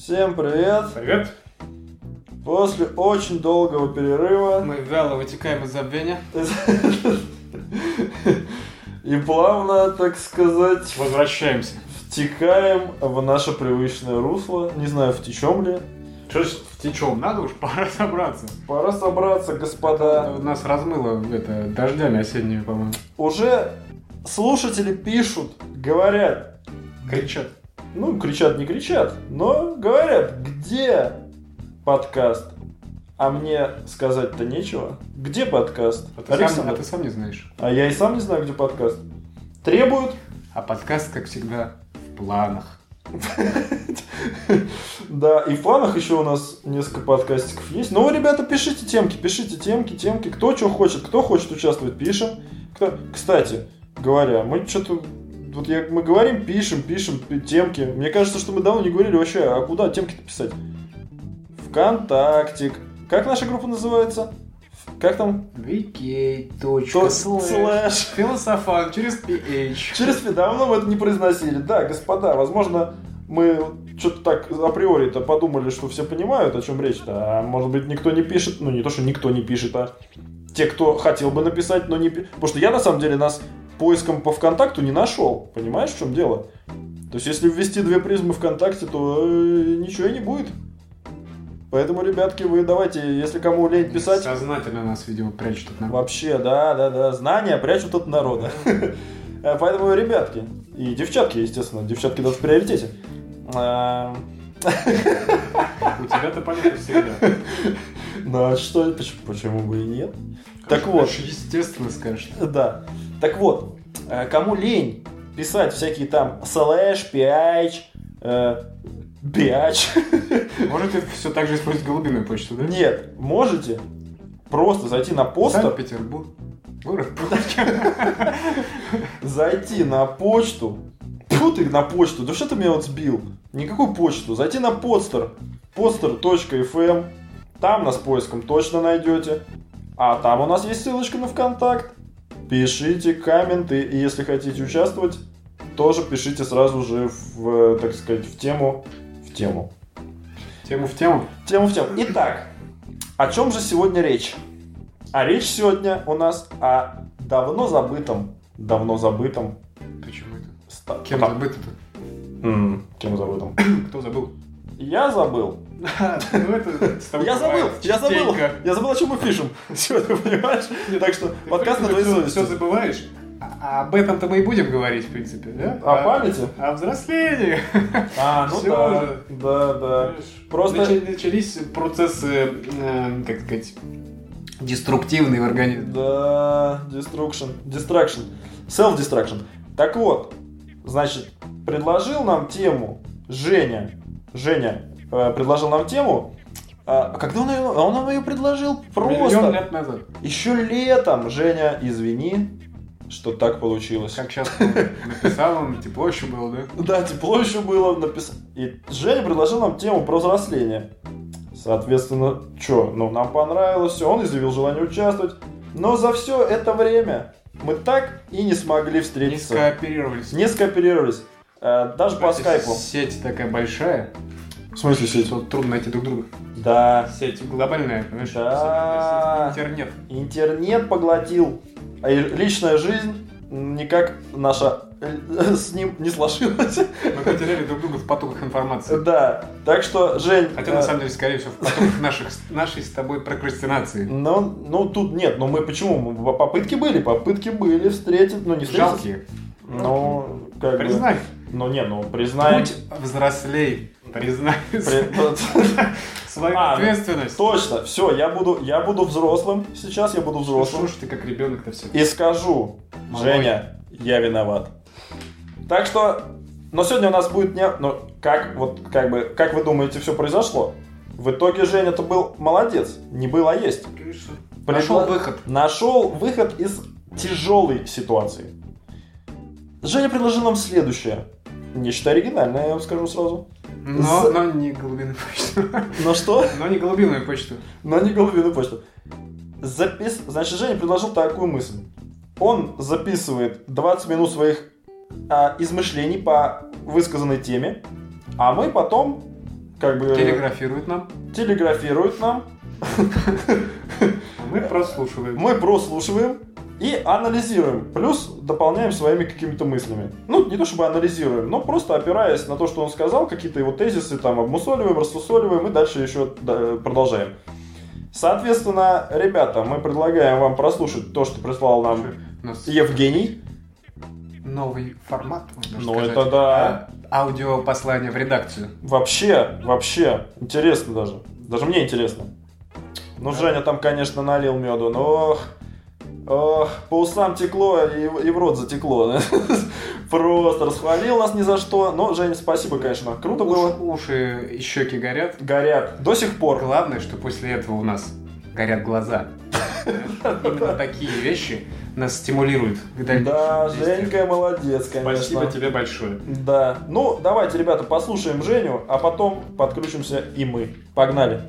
Всем привет! Привет! После очень долгого перерыва Мы вяло вытекаем из забвения. и плавно, так сказать, Возвращаемся. втекаем в наше привычное русло. Не знаю, втечем ли. Что ж втечем? Надо уж пора собраться. Пора собраться, господа. Нас размыло это, дождями осенними, по-моему. Уже слушатели пишут, говорят. Кричат. Ну, кричат, не кричат, но говорят, где подкаст? А мне сказать-то нечего. Где подкаст? А ты, сам, а ты сам не знаешь. А я и сам не знаю, где подкаст. Требуют? А подкаст, как всегда, в планах. Да, и в планах еще у нас несколько подкастиков есть. Ну, вы, ребята, пишите темки, пишите темки, темки. Кто что хочет, кто хочет участвовать, пишем. Кто... Кстати, говоря, мы что-то... Вот я, мы говорим, пишем, пишем пи- темки. Мне кажется, что мы давно не говорили вообще, а куда темки-то писать? Вконтактик. Как наша группа называется? Как там? То- слэш. Философан через PH. Через давно мы это не произносили. Да, господа, возможно, мы что-то так априори-то подумали, что все понимают, о чем речь-то. А может быть, никто не пишет. Ну, не то, что никто не пишет, а те, кто хотел бы написать, но не пишет. Потому что я, на самом деле, нас поиском по ВКонтакту не нашел. Понимаешь, в чем дело? То есть, если ввести две призмы ВКонтакте, то э, ничего и не будет. Поэтому, ребятки, вы давайте, если кому лень писать... Сознательно нас, видимо, прячут от нас. Вообще, да, да, да. Знания прячут от народа. Э, Поэтому, ребятки, и девчатки, естественно, девчатки даже в приоритете. А, У тебя-то понятно всегда. Ну а что, поч- почему бы и нет? Так вот, Естественно, скажешь. да. Так вот, э, кому лень писать всякие там слэш, ph, э, биач, Можете все так же использовать голубиную почту, да? нет, можете просто зайти на постер, Санкт-Петербург. Город зайти на почту. Фу ты на почту, да что ты меня вот сбил? Никакую почту. Зайти на подстер. podster.fm. Там нас поиском точно найдете. А там у нас есть ссылочка на ВКонтакт. Пишите комменты. И если хотите участвовать, тоже пишите сразу же в, э, так сказать, в тему. В тему. Тему в тему. Тему в тему. Итак, о чем же сегодня речь? А речь сегодня у нас о давно забытом, давно забытом Почему это? ста- Кем Пота- забыто-то? М, Кем забытым? Кто забыл? Я забыл. Ну с тобой Я забыл, я забыл. Я забыл, о чем мы пишем. Сегодня, понимаешь? Так что подкаст на твоей Все совести. забываешь. А а об этом-то мы и будем говорить, в принципе, да? О памяти? О взрослении. А, ну да. уже. Да, да. Просто- Начали- Начались процессы, э, как сказать, деструктивные в организме. Да, destruction, distraction, self-destruction. Так вот, значит, предложил нам тему Женя. Женя э, предложил нам тему. А когда он ее, он нам ее предложил Миллион просто лет назад. еще летом. Женя, извини, что так получилось. Как сейчас написал он, тепло еще было, да? Да, тепло еще было написано. И Женя предложил нам тему про взросление. Соответственно, что, ну, нам понравилось все, он изъявил желание участвовать. Но за все это время мы так и не смогли Не встретиться. скооперировались. Не скооперировались. Э, даже по скайпу. Сеть такая большая, В смысле сеть? что трудно найти друг друга. Да. Сеть глобальная, понимаешь? Да. Интернет. Интернет поглотил. А личная жизнь никак наша э, с ним не сложилась. Мы потеряли друг друга в потоках информации. Да. Так что, Жень... Хотя, э, на самом деле, скорее всего, в потоках наших, нашей с тобой прокрастинации. Ну, ну, тут нет, ну мы почему? Мы- Попытки были, попытки были встретить, ну не встретить. Жалкие. Ну, как бы... Ну не, ну признаем. Будь взрослей. Признай При- свою А, ну, ответственность. Точно, все, я буду, я буду взрослым. Сейчас я буду взрослым. Слушай, ты как ребенок-то все. И скажу, Малой. Женя, я виноват. Так что, но сегодня у нас будет не, ну как вот как бы, как вы думаете, все произошло? В итоге Женя-то был молодец, не был, а есть. Нашел Предла- выход. Нашел выход из тяжелой ситуации. Женя предложил нам следующее. Не считая оригинальное, я вам скажу сразу. Но, За- но не голубиную почту. Ну что? Но не голубиную почту. Но не голубиную почту. Запис... Значит, Женя предложил такую мысль. Он записывает 20 минут своих а, измышлений по высказанной теме, а мы потом как бы Телеграфирует нам. телеграфирует нам, Мы прослушиваем. мы прослушиваем и анализируем. Плюс дополняем своими какими-то мыслями. Ну, не то чтобы анализируем, но просто опираясь на то, что он сказал, какие-то его тезисы там обмусоливаем, рассусоливаем и дальше еще да, продолжаем. Соответственно, ребята, мы предлагаем вам прослушать то, что прислал нам нас Евгений. новый формат, можно Ну, сказать. это да. А, Аудиопослание в редакцию. Вообще, вообще, интересно даже. Даже мне интересно. Ну, Женя там, конечно, налил меду, но по усам текло и, в- и в рот затекло. Просто расхвалил нас ни за что. Но, Женя, спасибо, конечно. Круто было. Уши и щеки горят. Горят. До сих пор. Главное, что после этого у нас горят глаза. Именно такие вещи нас к дальнейшим Да. Женька молодец, конечно. Спасибо тебе большое. Да. Ну, давайте, ребята, послушаем Женю, а потом подключимся и мы. Погнали.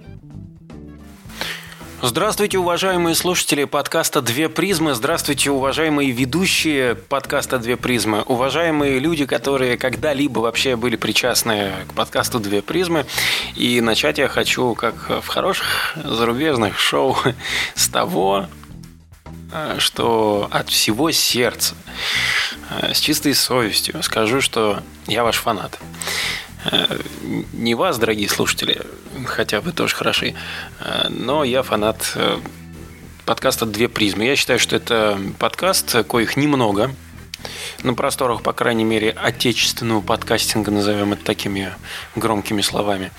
Здравствуйте, уважаемые слушатели подкаста «Две призмы». Здравствуйте, уважаемые ведущие подкаста «Две призмы». Уважаемые люди, которые когда-либо вообще были причастны к подкасту «Две призмы». И начать я хочу, как в хороших зарубежных шоу, с того, что от всего сердца, э, с чистой совестью скажу, что я ваш фанат. Э, Не вас, дорогие слушатели, хотя вы тоже хороши, э, но я фанат э, подкаста «Две призмы». Я считаю, что это подкаст, коих немного, на просторах, по крайней мере, отечественного подкастинга, назовем это такими громкими словами.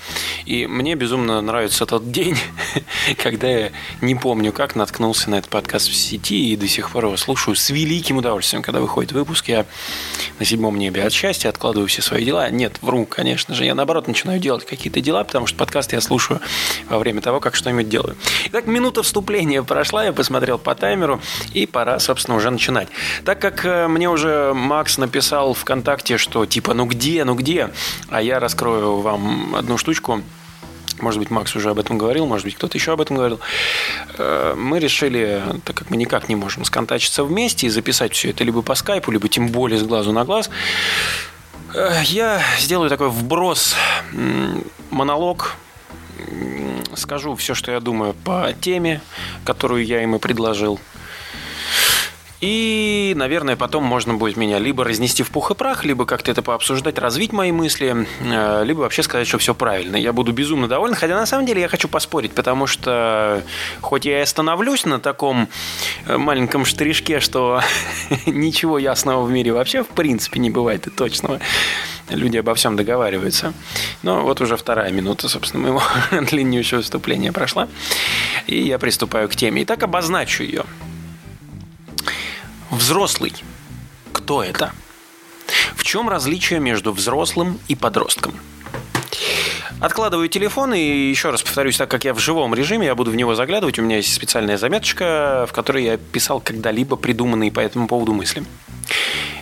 И мне безумно нравится тот день, когда я не помню, как наткнулся на этот подкаст в сети и до сих пор его слушаю с великим удовольствием. Когда выходит выпуск, я на седьмом небе от счастья откладываю все свои дела. Нет, вру, конечно же. Я, наоборот, начинаю делать какие-то дела, потому что подкаст я слушаю во время того, как что-нибудь делаю. Итак, минута вступления прошла, я посмотрел по таймеру, и пора, собственно, уже начинать. Так как э, мне уже Макс написал ВКонтакте, что типа, ну где, ну где, а я раскрою вам одну штучку, может быть, Макс уже об этом говорил, может быть, кто-то еще об этом говорил. Э, Мы решили, так как мы никак не можем сконтачиться вместе и записать все это либо по скайпу, либо тем более с глазу на глаз, э, я сделаю такой вброс, монолог, скажу все, что я думаю по теме, которую я и предложил. И, наверное, потом можно будет меня либо разнести в пух и прах, либо как-то это пообсуждать, развить мои мысли, э, либо вообще сказать, что все правильно. Я буду безумно доволен, хотя на самом деле я хочу поспорить, потому что хоть я и остановлюсь на таком э, маленьком штришке, что ничего ясного в мире вообще в принципе не бывает и точного. Люди обо всем договариваются. Но вот уже вторая минута, собственно, моего длиннющего выступления прошла. И я приступаю к теме. Итак, обозначу ее. Взрослый. Кто это? В чем различие между взрослым и подростком? Откладываю телефон и еще раз повторюсь, так как я в живом режиме, я буду в него заглядывать. У меня есть специальная заметочка, в которой я писал когда-либо придуманные по этому поводу мысли.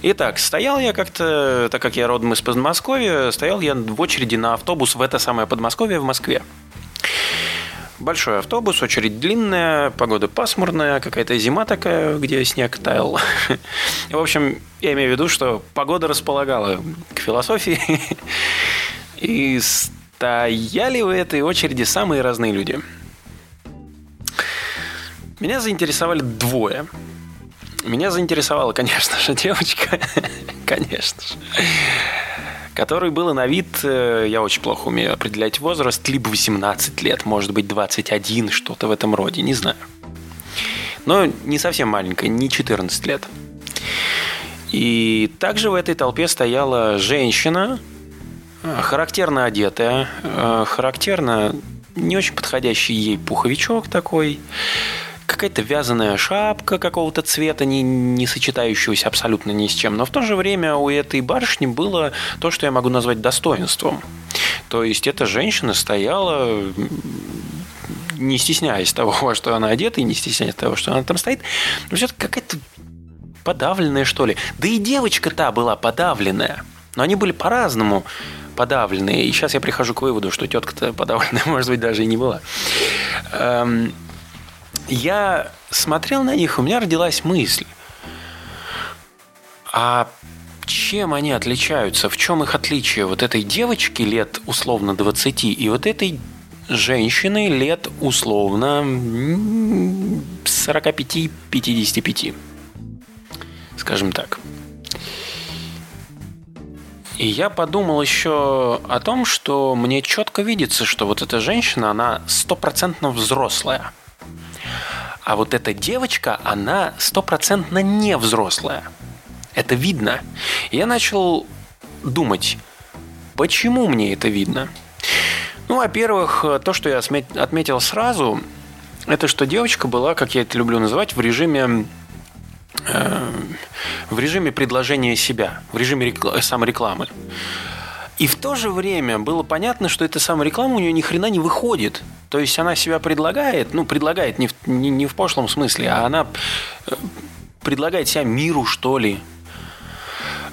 Итак, стоял я как-то, так как я родом из Подмосковья, стоял я в очереди на автобус в это самое Подмосковье в Москве. Большой автобус, очередь длинная, погода пасмурная, какая-то зима такая, где снег таял. В общем, я имею в виду, что погода располагала к философии. И стояли в этой очереди самые разные люди. Меня заинтересовали двое. Меня заинтересовала, конечно же, девочка. Конечно же который было на вид, э, я очень плохо умею определять возраст, либо 18 лет, может быть 21, что-то в этом роде, не знаю. Но не совсем маленькая, не 14 лет. И также в этой толпе стояла женщина, э, характерно одетая, э, характерно не очень подходящий ей пуховичок такой, какая-то вязаная шапка какого-то цвета, не, не сочетающегося абсолютно ни с чем. Но в то же время у этой барышни было то, что я могу назвать достоинством. То есть эта женщина стояла, не стесняясь того, во что она одета, и не стесняясь того, что она там стоит. Но все какая-то подавленная, что ли. Да и девочка та была подавленная. Но они были по-разному подавленные. И сейчас я прихожу к выводу, что тетка-то подавленная, может быть, даже и не была. Эм, я смотрел на них, у меня родилась мысль. А чем они отличаются? В чем их отличие вот этой девочки лет условно 20 и вот этой женщины лет условно 45-55? Скажем так. И я подумал еще о том, что мне четко видится, что вот эта женщина, она стопроцентно взрослая. А вот эта девочка, она стопроцентно не взрослая. Это видно. Я начал думать, почему мне это видно? Ну, во-первых, то, что я отметил сразу, это что девочка была, как я это люблю называть, в режиме э, в режиме предложения себя, в режиме рекл- саморекламы. И в то же время было понятно, что эта самореклама у нее ни хрена не выходит. То есть она себя предлагает, ну, предлагает не в, не, не в пошлом смысле, а она э, предлагает себя миру, что ли.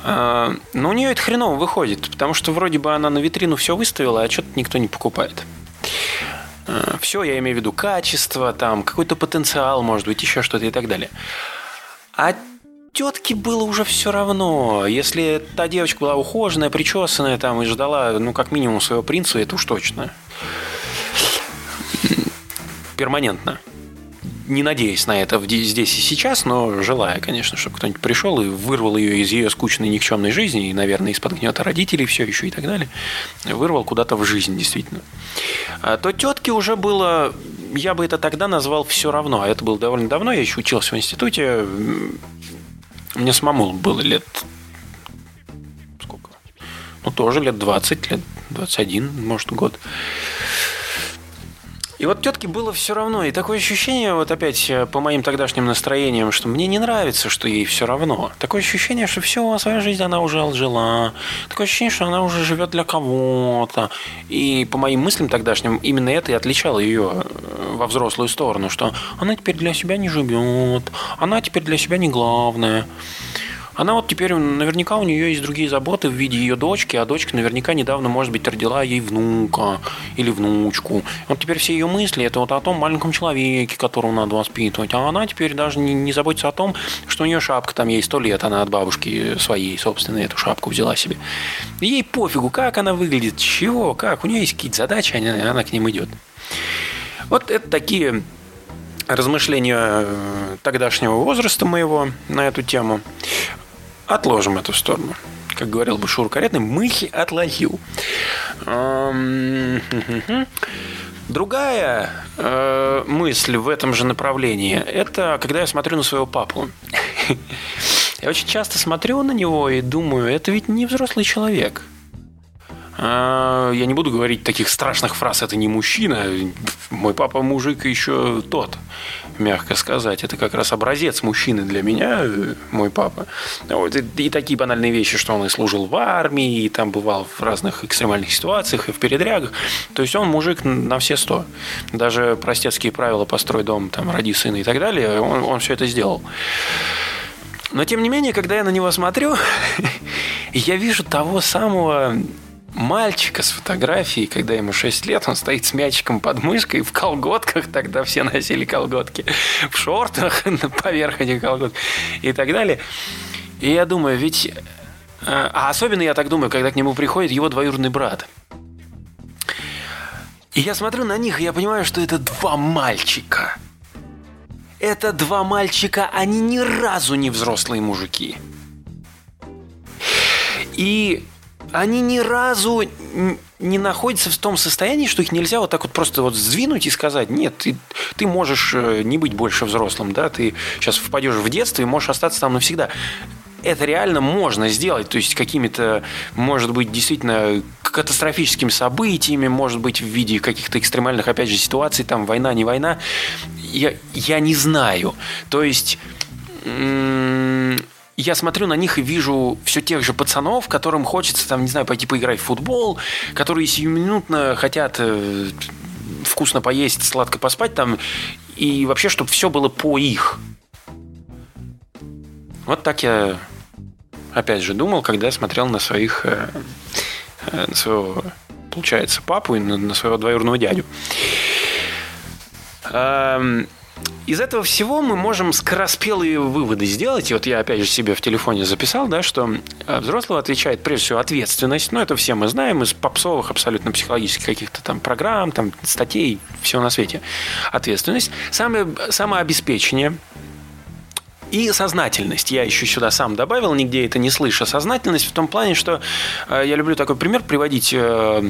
А, но у нее это хреново выходит, потому что вроде бы она на витрину все выставила, а что-то никто не покупает. А, все, я имею в виду качество, там, какой-то потенциал, может быть, еще что-то и так далее. А тетке было уже все равно. Если та девочка была ухоженная, причесанная там и ждала, ну, как минимум, своего принца, это уж точно. Перманентно. Не надеясь на это здесь и сейчас, но желая, конечно, чтобы кто-нибудь пришел и вырвал ее из ее скучной никчемной жизни, и, наверное, из-под гнета родителей все еще и так далее, вырвал куда-то в жизнь, действительно. А то тетке уже было я бы это тогда назвал все равно. А это было довольно давно. Я еще учился в институте. Мне самому было лет... Сколько? Ну, тоже лет 20, лет 21, может, год. И вот тетке было все равно. И такое ощущение, вот опять э, по моим тогдашним настроениям, что мне не нравится, что ей все равно. Такое ощущение, что все, свою жизнь она уже отжила. Такое ощущение, что она уже живет для кого-то. И по моим мыслям тогдашним, именно это и отличало ее э, во взрослую сторону, что она теперь для себя не живет, она теперь для себя не главная. Она вот теперь, наверняка у нее есть другие заботы в виде ее дочки, а дочка наверняка недавно, может быть, родила ей внука или внучку. Вот теперь все ее мысли это вот о том маленьком человеке, которого надо воспитывать. А она теперь даже не, не заботится о том, что у нее шапка там ей сто лет, она от бабушки своей, собственно, эту шапку взяла себе. ей пофигу, как она выглядит, чего, как. У нее есть какие-то задачи, она, она к ним идет. Вот это такие размышления э, тогдашнего возраста моего на эту тему. Отложим эту сторону. Как говорил бы Шур Каретный, мысль отложил. Другая э, мысль в этом же направлении – это когда я смотрю на своего папу. Я очень часто смотрю на него и думаю, это ведь не взрослый человек. А, я не буду говорить таких страшных фраз, это не мужчина, мой папа мужик еще тот мягко сказать. Это как раз образец мужчины для меня, мой папа. Вот, и, такие банальные вещи, что он и служил в армии, и там бывал в разных экстремальных ситуациях, и в передрягах. То есть он мужик на все сто. Даже простецкие правила «построй дом», там, «роди сына» и так далее, он, он все это сделал. Но, тем не менее, когда я на него смотрю, я вижу того самого мальчика с фотографией, когда ему 6 лет, он стоит с мячиком под мышкой в колготках, тогда все носили колготки, в шортах поверх этих колготок и так далее. И я думаю, ведь... А, а особенно я так думаю, когда к нему приходит его двоюродный брат. И я смотрю на них, и я понимаю, что это два мальчика. Это два мальчика, они ни разу не взрослые мужики. И они ни разу не находятся в том состоянии, что их нельзя вот так вот просто вот сдвинуть и сказать, нет, ты, ты можешь э, не быть больше взрослым, да, ты сейчас впадешь в детство и можешь остаться там навсегда. Это реально можно сделать, то есть какими-то, может быть, действительно катастрофическими событиями, может быть, в виде каких-то экстремальных, опять же, ситуаций, там, война, не война, я, я не знаю. То есть я смотрю на них и вижу все тех же пацанов, которым хочется, там, не знаю, пойти поиграть в футбол, которые сиюминутно хотят э, вкусно поесть, сладко поспать там, и вообще, чтобы все было по их. Вот так я, опять же, думал, когда смотрел на своих, э, э, на своего, получается, папу и на, на своего двоюродного дядю. Из этого всего мы можем скороспелые выводы сделать. И вот я опять же себе в телефоне записал, да, что э, взрослого отвечает прежде всего ответственность. Ну, это все мы знаем из попсовых абсолютно психологических каких-то там программ, там статей, всего на свете. Ответственность. Самое, самообеспечение – и сознательность. Я еще сюда сам добавил, нигде это не слышу. Сознательность в том плане, что э, я люблю такой пример приводить. Э,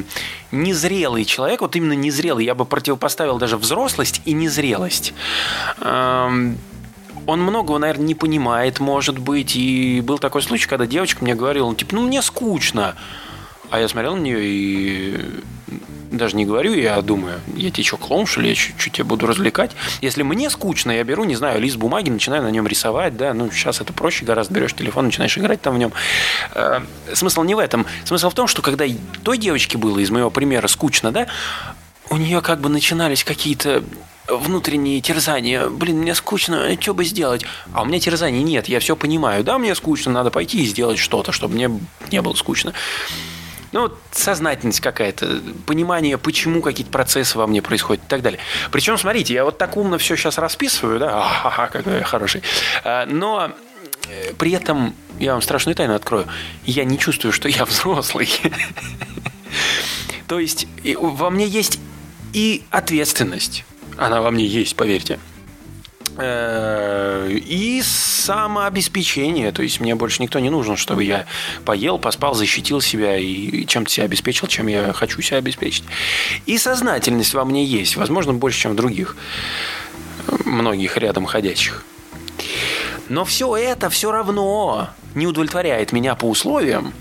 незрелый человек, вот именно незрелый, я бы противопоставил даже взрослость и незрелость. Э, он многого, наверное, не понимает, может быть. И был такой случай, когда девочка мне говорила, типа, ну, мне скучно. А я смотрел на нее и даже не говорю, я думаю, я тебе что, клоун, что ли, я чуть-чуть тебя буду развлекать. Если мне скучно, я беру, не знаю, лист бумаги, начинаю на нем рисовать, да, ну, сейчас это проще гораздо, берешь телефон, начинаешь играть там в нем. Э, смысл не в этом. Смысл в том, что когда той девочке было, из моего примера, скучно, да, у нее как бы начинались какие-то внутренние терзания. Блин, мне скучно, что бы сделать? А у меня терзаний нет, я все понимаю. Да, мне скучно, надо пойти и сделать что-то, чтобы мне не было скучно. Ну, вот сознательность какая-то, понимание, почему какие-то процессы во мне происходят и так далее. Причем, смотрите, я вот так умно все сейчас расписываю, да, ага, какой я хороший. А, но э, при этом, я вам страшную тайну открою, я не чувствую, что я взрослый. То есть во мне есть и ответственность. Она во мне есть, поверьте. Э, и самообеспечение. То есть мне больше никто не нужен, чтобы я поел, поспал, защитил себя и чем-то себя обеспечил, чем я хочу себя обеспечить. И сознательность во мне есть. Возможно, больше, чем в других многих рядом ходящих. Но все это все равно не удовлетворяет меня по условиям,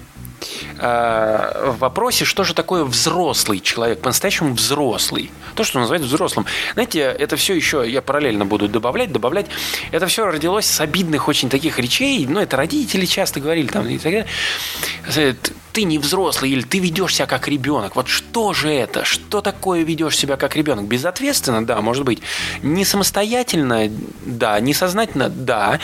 Э, в вопросе, что же такое взрослый человек, по-настоящему взрослый. То, что называется взрослым. Знаете, это все еще, я параллельно буду добавлять, добавлять. Это все родилось с обидных очень таких речей. Ну, это родители часто говорили там и так далее. Э, ты не взрослый или ты ведешь себя как ребенок. Вот что же это? Что такое ведешь себя как ребенок? Безответственно, да, может быть. Не самостоятельно, да. Несознательно, да.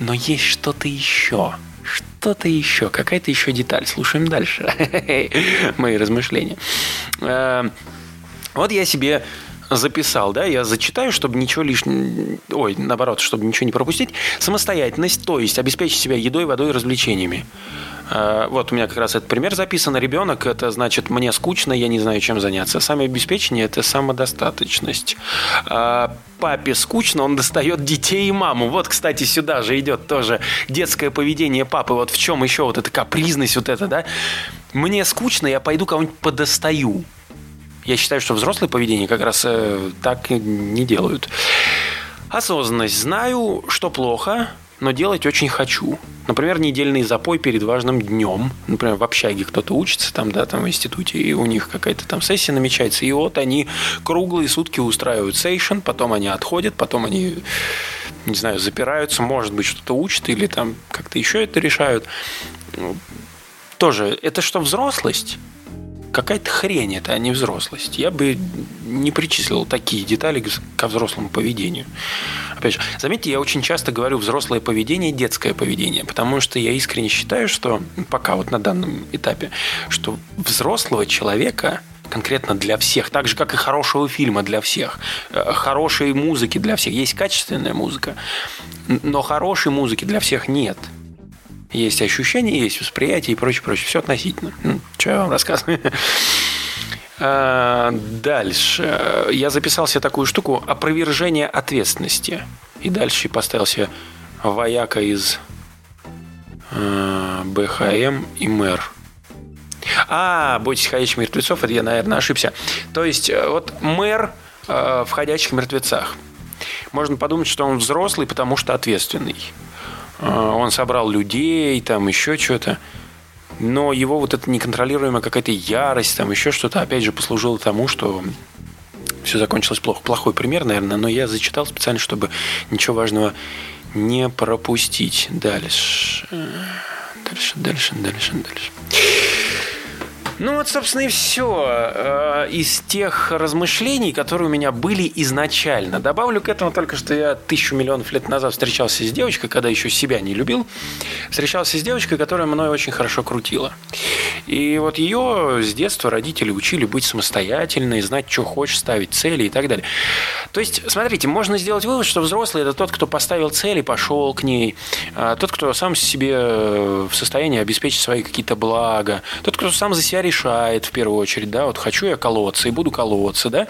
Но есть что-то еще что-то еще, какая-то еще деталь. Слушаем дальше мои размышления. Э, вот я себе записал, да, я зачитаю, чтобы ничего лишнего, ой, наоборот, чтобы ничего не пропустить. Самостоятельность, то есть обеспечить себя едой, водой и развлечениями. Э, вот у меня как раз этот пример записан. Ребенок – это значит, мне скучно, я не знаю, чем заняться. Самообеспечение – это самодостаточность. Э, папе скучно, он достает детей и маму. Вот, кстати, сюда же идет тоже детское поведение папы. Вот в чем еще вот эта капризность вот эта, да? Мне скучно, я пойду кого-нибудь подостаю. Я считаю, что взрослое поведение как раз э, так не делают. Осознанность. Знаю, что плохо, но делать очень хочу. Например, недельный запой перед важным днем. Например, в общаге кто-то учится там, да, там в институте, и у них какая-то там сессия намечается. И вот они круглые сутки устраивают сейшн, потом они отходят, потом они, не знаю, запираются, может быть, что-то учат или там как-то еще это решают. Тоже, это что, взрослость? Какая-то хрень это, а не взрослость. Я бы не причислил такие детали ко взрослому поведению. Опять же, заметьте, я очень часто говорю взрослое поведение, детское поведение, потому что я искренне считаю, что пока вот на данном этапе, что взрослого человека конкретно для всех, так же, как и хорошего фильма для всех, э, хорошей музыки для всех. Есть качественная музыка, но хорошей музыки для всех нет – есть ощущения, есть восприятие и прочее, прочее. Все относительно. Ну, что я вам рассказываю? А, дальше. Я записал себе такую штуку опровержение ответственности. И дальше поставил себе вояка из а, БХМ и мэр. А, бойтесь ходячих мертвецов, это я, наверное, ошибся. То есть, э, вот мэр э, в ходячих мертвецах. Можно подумать, что он взрослый, потому что ответственный. А, он собрал людей, там еще что-то. Но его вот эта неконтролируемая какая-то ярость, там еще что-то, опять же, послужило тому, что все закончилось плохо. Плохой пример, наверное, но я зачитал специально, чтобы ничего важного не пропустить. Дальше. Дальше, дальше, дальше, дальше. Ну вот, собственно, и все э, из тех размышлений, которые у меня были изначально. Добавлю к этому только, что я тысячу миллионов лет назад встречался с девочкой, когда еще себя не любил. Встречался с девочкой, которая мной очень хорошо крутила. И вот ее с детства родители учили быть самостоятельной, знать, что хочешь, ставить цели и так далее. То есть, смотрите, можно сделать вывод, что взрослый – это тот, кто поставил цель и пошел к ней. А тот, кто сам себе в состоянии обеспечить свои какие-то блага. Тот, кто сам за себя решает в первую очередь, да, вот хочу я колоться и буду колоться, да.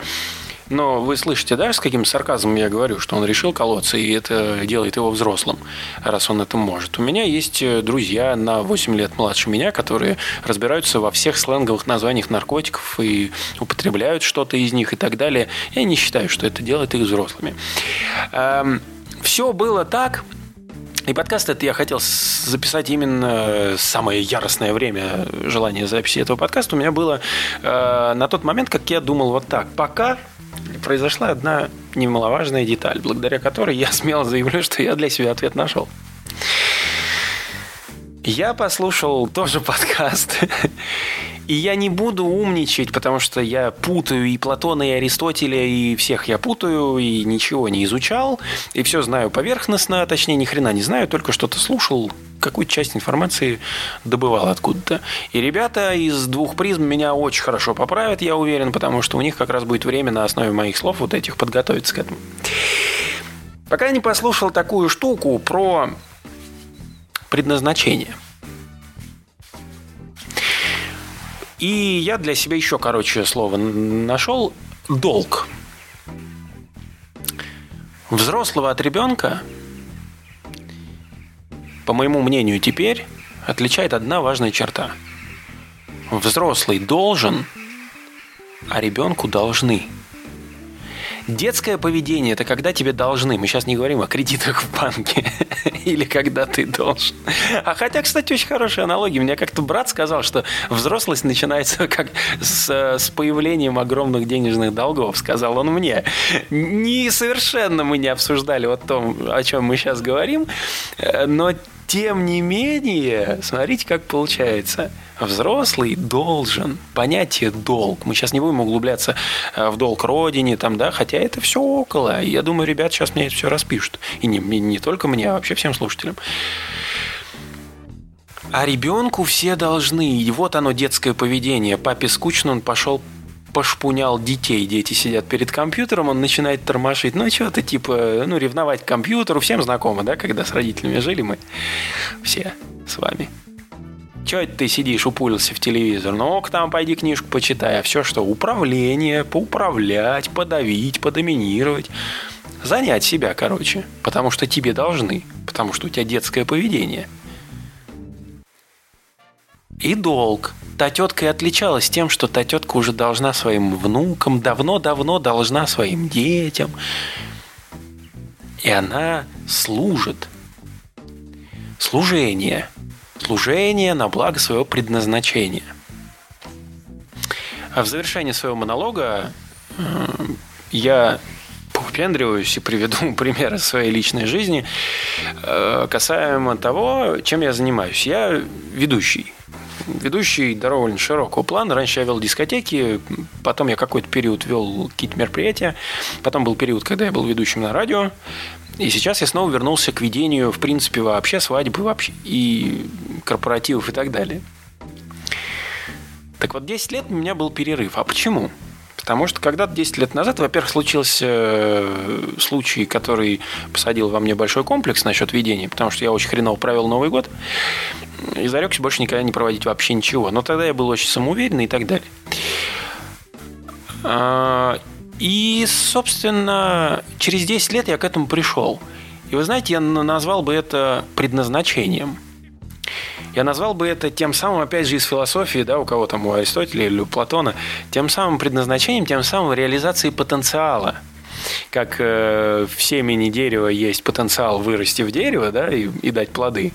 Но вы слышите, да, с каким сарказмом я говорю, что он решил колоться, и это делает его взрослым, раз он это может. У меня есть э, друзья на 8 лет младше меня, которые разбираются во всех сленговых названиях наркотиков и употребляют что-то из них и так далее. Я не считаю, что это делает их взрослыми. Эм, Все было так, и подкаст это я хотел записать именно самое яростное время желания записи этого подкаста у меня было э, на тот момент, как я думал вот так. Пока произошла одна немаловажная деталь, благодаря которой я смело заявлю, что я для себя ответ нашел. Я послушал тоже подкаст, и я не буду умничать, потому что я путаю и Платона, и Аристотеля, и всех я путаю, и ничего не изучал, и все знаю поверхностно, а точнее ни хрена не знаю, только что-то слушал, какую-то часть информации добывал откуда-то. И ребята из двух призм меня очень хорошо поправят, я уверен, потому что у них как раз будет время на основе моих слов вот этих подготовиться к этому. Пока я не послушал такую штуку про предназначение. И я для себя еще, короче, слово нашел долг. Взрослого от ребенка, по моему мнению, теперь отличает одна важная черта. Взрослый должен, а ребенку должны. Детское поведение – это когда тебе должны. Мы сейчас не говорим о кредитах в банке. Или когда ты должен. А хотя, кстати, очень хорошая аналогия. Мне как-то брат сказал, что взрослость начинается как с, с появлением огромных денежных долгов. Сказал он мне. Не совершенно мы не обсуждали вот том, о чем мы сейчас говорим. Но тем не менее, смотрите, как получается. Взрослый должен. Понятие долг. Мы сейчас не будем углубляться э, в долг родине, там, да, хотя это все около. Я думаю, ребят сейчас мне это все распишут. И не, не только мне, а вообще всем слушателям. А ребенку все должны. И вот оно, детское поведение. Папе скучно, он пошел пошпунял детей. Дети сидят перед компьютером, он начинает тормошить. Ну, что-то типа, ну, ревновать компьютеру. Всем знакомо, да, когда с родителями жили мы. Все с вами. Че это ты сидишь, упулился в телевизор? Ну-ка там пойди книжку почитай. А все что? Управление, поуправлять, подавить, подоминировать. Занять себя, короче. Потому что тебе должны. Потому что у тебя детское поведение. И долг. Та тетка и отличалась тем, что та тетка уже должна своим внукам, давно-давно должна своим детям. И она служит. Служение. Служение на благо своего предназначения. А в завершении своего монолога э, я повпендриваюсь и приведу примеры своей личной жизни э, касаемо того, чем я занимаюсь. Я ведущий ведущий довольно широкого плана. Раньше я вел дискотеки, потом я какой-то период вел какие-то мероприятия, потом был период, когда я был ведущим на радио, и сейчас я снова вернулся к ведению, в принципе, вообще свадьбы вообще и корпоративов и так далее. Так вот, 10 лет у меня был перерыв. А почему? Потому что когда-то 10 лет назад, во-первых, случился э, случай, который посадил во мне большой комплекс насчет ведения, потому что я очень хреново провел Новый год и зарекся больше никогда не проводить вообще ничего. Но тогда я был очень самоуверенный и так далее. А, и, собственно, через 10 лет я к этому пришел. И вы знаете, я назвал бы это предназначением – я назвал бы это тем самым, опять же, из философии, да, у кого там, у Аристотеля или у Платона, тем самым предназначением, тем самым реализацией потенциала, как э, в семени дерева есть потенциал вырасти в дерево, да, и, и дать плоды.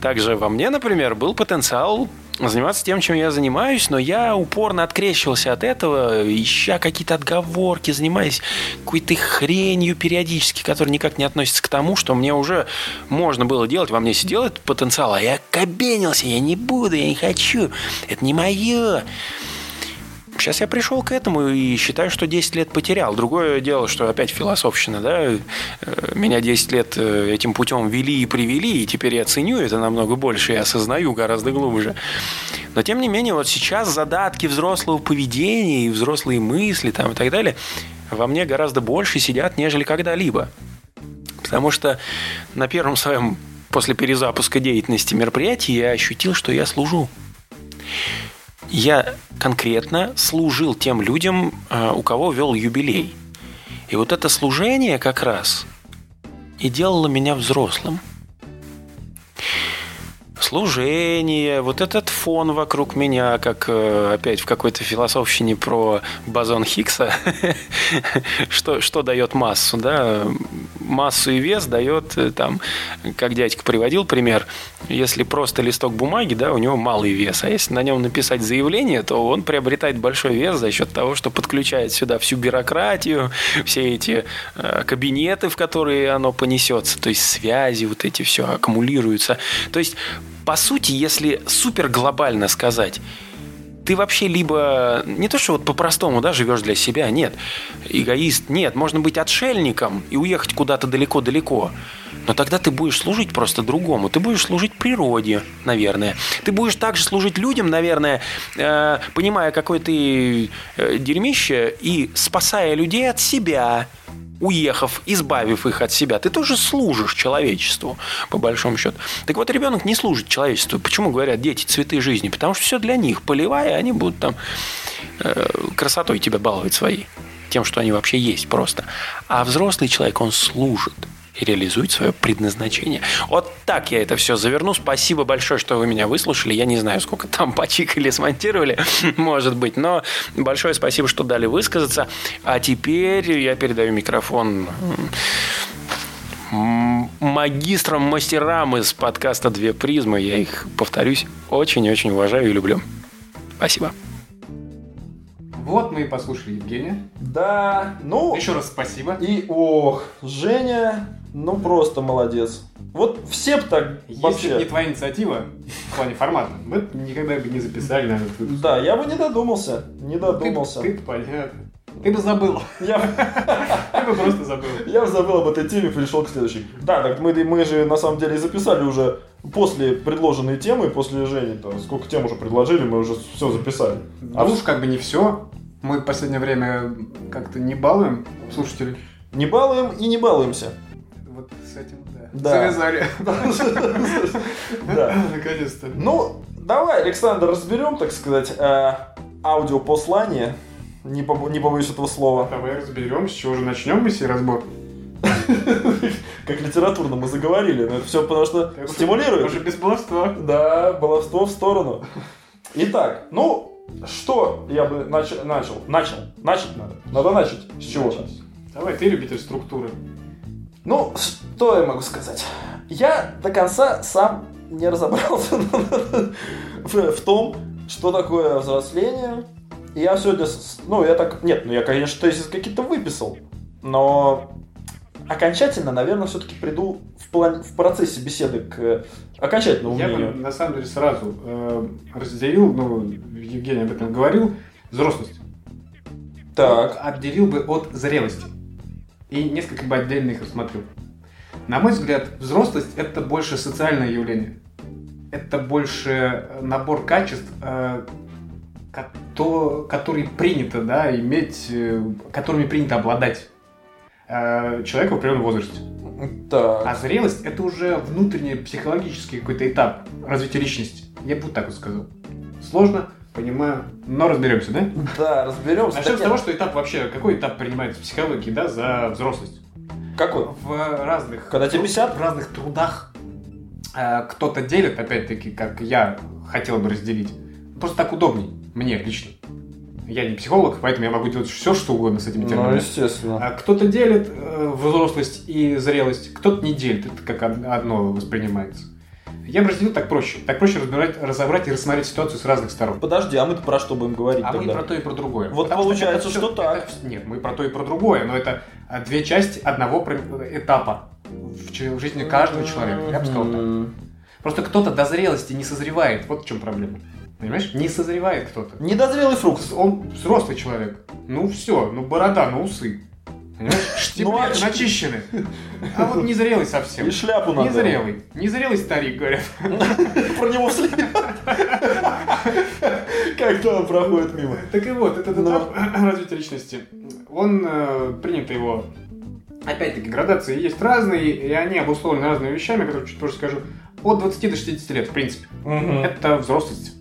Также во мне, например, был потенциал заниматься тем, чем я занимаюсь, но я упорно открещивался от этого, ища какие-то отговорки, занимаясь какой-то хренью периодически, которая никак не относится к тому, что мне уже можно было делать. Во мне сидел этот потенциал, а я кабенился, я не буду, я не хочу, это не мое. Сейчас я пришел к этому и считаю, что 10 лет потерял. Другое дело, что опять философщина, да, э, меня 10 лет э, этим путем вели и привели, и теперь я ценю это намного больше и осознаю гораздо глубже. Но тем не менее, вот сейчас задатки взрослого поведения и взрослые мысли там и так далее во мне гораздо больше сидят, нежели когда-либо. Потому что на первом своем после перезапуска деятельности мероприятии я ощутил, что я служу я конкретно служил тем людям, э, у кого вел юбилей. И вот это служение как раз и делало меня взрослым служение, вот этот фон вокруг меня, как э, опять в какой-то философщине про бозон Хиггса, что, что дает массу, да, массу и вес дает э, там, как дядька приводил пример, если просто листок бумаги, да, у него малый вес, а если на нем написать заявление, то он приобретает большой вес за счет того, что подключает сюда всю бюрократию, все эти э, кабинеты, в которые оно понесется, то есть связи, вот эти все аккумулируются. То есть по сути, если супер глобально сказать, ты вообще либо не то, что вот по-простому, да, живешь для себя, нет, эгоист, нет, можно быть отшельником и уехать куда-то далеко-далеко. Но тогда ты будешь служить просто другому. Ты будешь служить природе, наверное. Ты будешь также служить людям, наверное, э, понимая, какое ты э, дерьмище, и спасая людей от себя уехав, избавив их от себя, ты тоже служишь человечеству, по большому счету. Так вот, ребенок не служит человечеству. Почему говорят дети цветы жизни? Потому что все для них. Поливая, они будут там э, красотой тебя баловать своей. Тем, что они вообще есть просто. А взрослый человек, он служит и реализует свое предназначение. Вот так я это все заверну. Спасибо большое, что вы меня выслушали. Я не знаю, сколько там почикали, смонтировали, может быть, но большое спасибо, что дали высказаться. А теперь я передаю микрофон магистрам, мастерам из подкаста «Две призмы». Я их, повторюсь, очень-очень уважаю и люблю. Спасибо. Вот мы и послушали Евгения. Да, ну... Еще раз спасибо. И, ох, Женя, ну просто молодец. Вот все бы так Если вообще... бы не твоя инициатива в плане формата, мы бы никогда бы не записали, наверное, этот выпуск. Да, я бы не додумался, не додумался. Ты, ты понятно. Ты бы забыл. Я, Ты бы просто забыл. я бы забыл об этой теме, перешел к следующей. Да, так мы, мы же на самом деле записали уже после предложенной темы, после Жени, то сколько тем уже предложили, мы уже все записали. А уж как бы не все. Мы в последнее время как-то не балуем слушателей. Не балуем и не балуемся. Этим, да. Да. Завязали. Да. Наконец-то. Ну, давай, Александр, разберем, так сказать, э, аудиопослание. Не, побо- не побоюсь этого слова. Давай разберем, с чего же начнем мы сей разбор. Как литературно мы заговорили, но это все потому что стимулирует. Уже без баловства. Да, баловство в сторону. Итак, ну, что я бы нач- начал? Начал. Начать надо. Надо начать с чего-то. Давай, ты любитель структуры. Ну, что я могу сказать? Я до конца сам не разобрался в, том, что такое взросление. И я сегодня, ну, я так, нет, ну, я, конечно, тезис какие-то выписал, но окончательно, наверное, все-таки приду в, плане, в процессе беседы к окончательному Я бы, мнению. на самом деле, сразу э, разделил, ну, Евгений об этом говорил, взрослость. Так, Отделил бы от зрелости. И несколько бы отдельно их рассмотрел. На мой взгляд, взрослость – это больше социальное явление. Это больше набор качеств, э, кото- которые принято да, иметь, э, которыми принято обладать э, человеку в определенном возрасте. так. А зрелость это уже внутренний психологический какой-то этап развития личности. Я бы вот так вот сказал. Сложно, понимаю, но разберемся, да? Да, разберемся. Начнем с того, что этап вообще, какой этап принимается в психологии, да, за взрослость? Какой? В разных... Когда тебе 50? В разных трудах э, кто-то делит, опять-таки, как я хотел бы разделить. Просто так удобней, мне лично. Я не психолог, поэтому я могу делать все, что угодно с этими Ну, терминами. естественно. А кто-то делит э, взрослость и зрелость, кто-то не делит, это как од- одно воспринимается. Я бы разделил так проще. Так проще разбирать, разобрать и рассмотреть ситуацию с разных сторон. Подожди, а мы-то про что будем говорить А мы и тогда? про то, и про другое. Вот Потому получается, это всё- что так. это нет, мы про то и про другое, но это а, две части одного про- этапа в, в жизни каждого человека. Я бы сказал так. Просто кто-то до зрелости не созревает. Вот в чем проблема. Понимаешь? Не созревает кто-то. Недозрелый фрукт. Он взрослый человек. Ну все, ну борода, ну усы. Понимаешь? Штиблеты Ну, а ч- начищены. А вот незрелый совсем. И шляпу надо. Незрелый. Незрелый старик, говорят. Про него вслед. Когда он проходит мимо. Так и вот, этот Но. этап развития личности, он э, принято его Опять-таки, градации есть разные, и они обусловлены разными вещами, которые чуть позже скажу. От 20 до 60 лет, в принципе. Мгм. Это взрослость.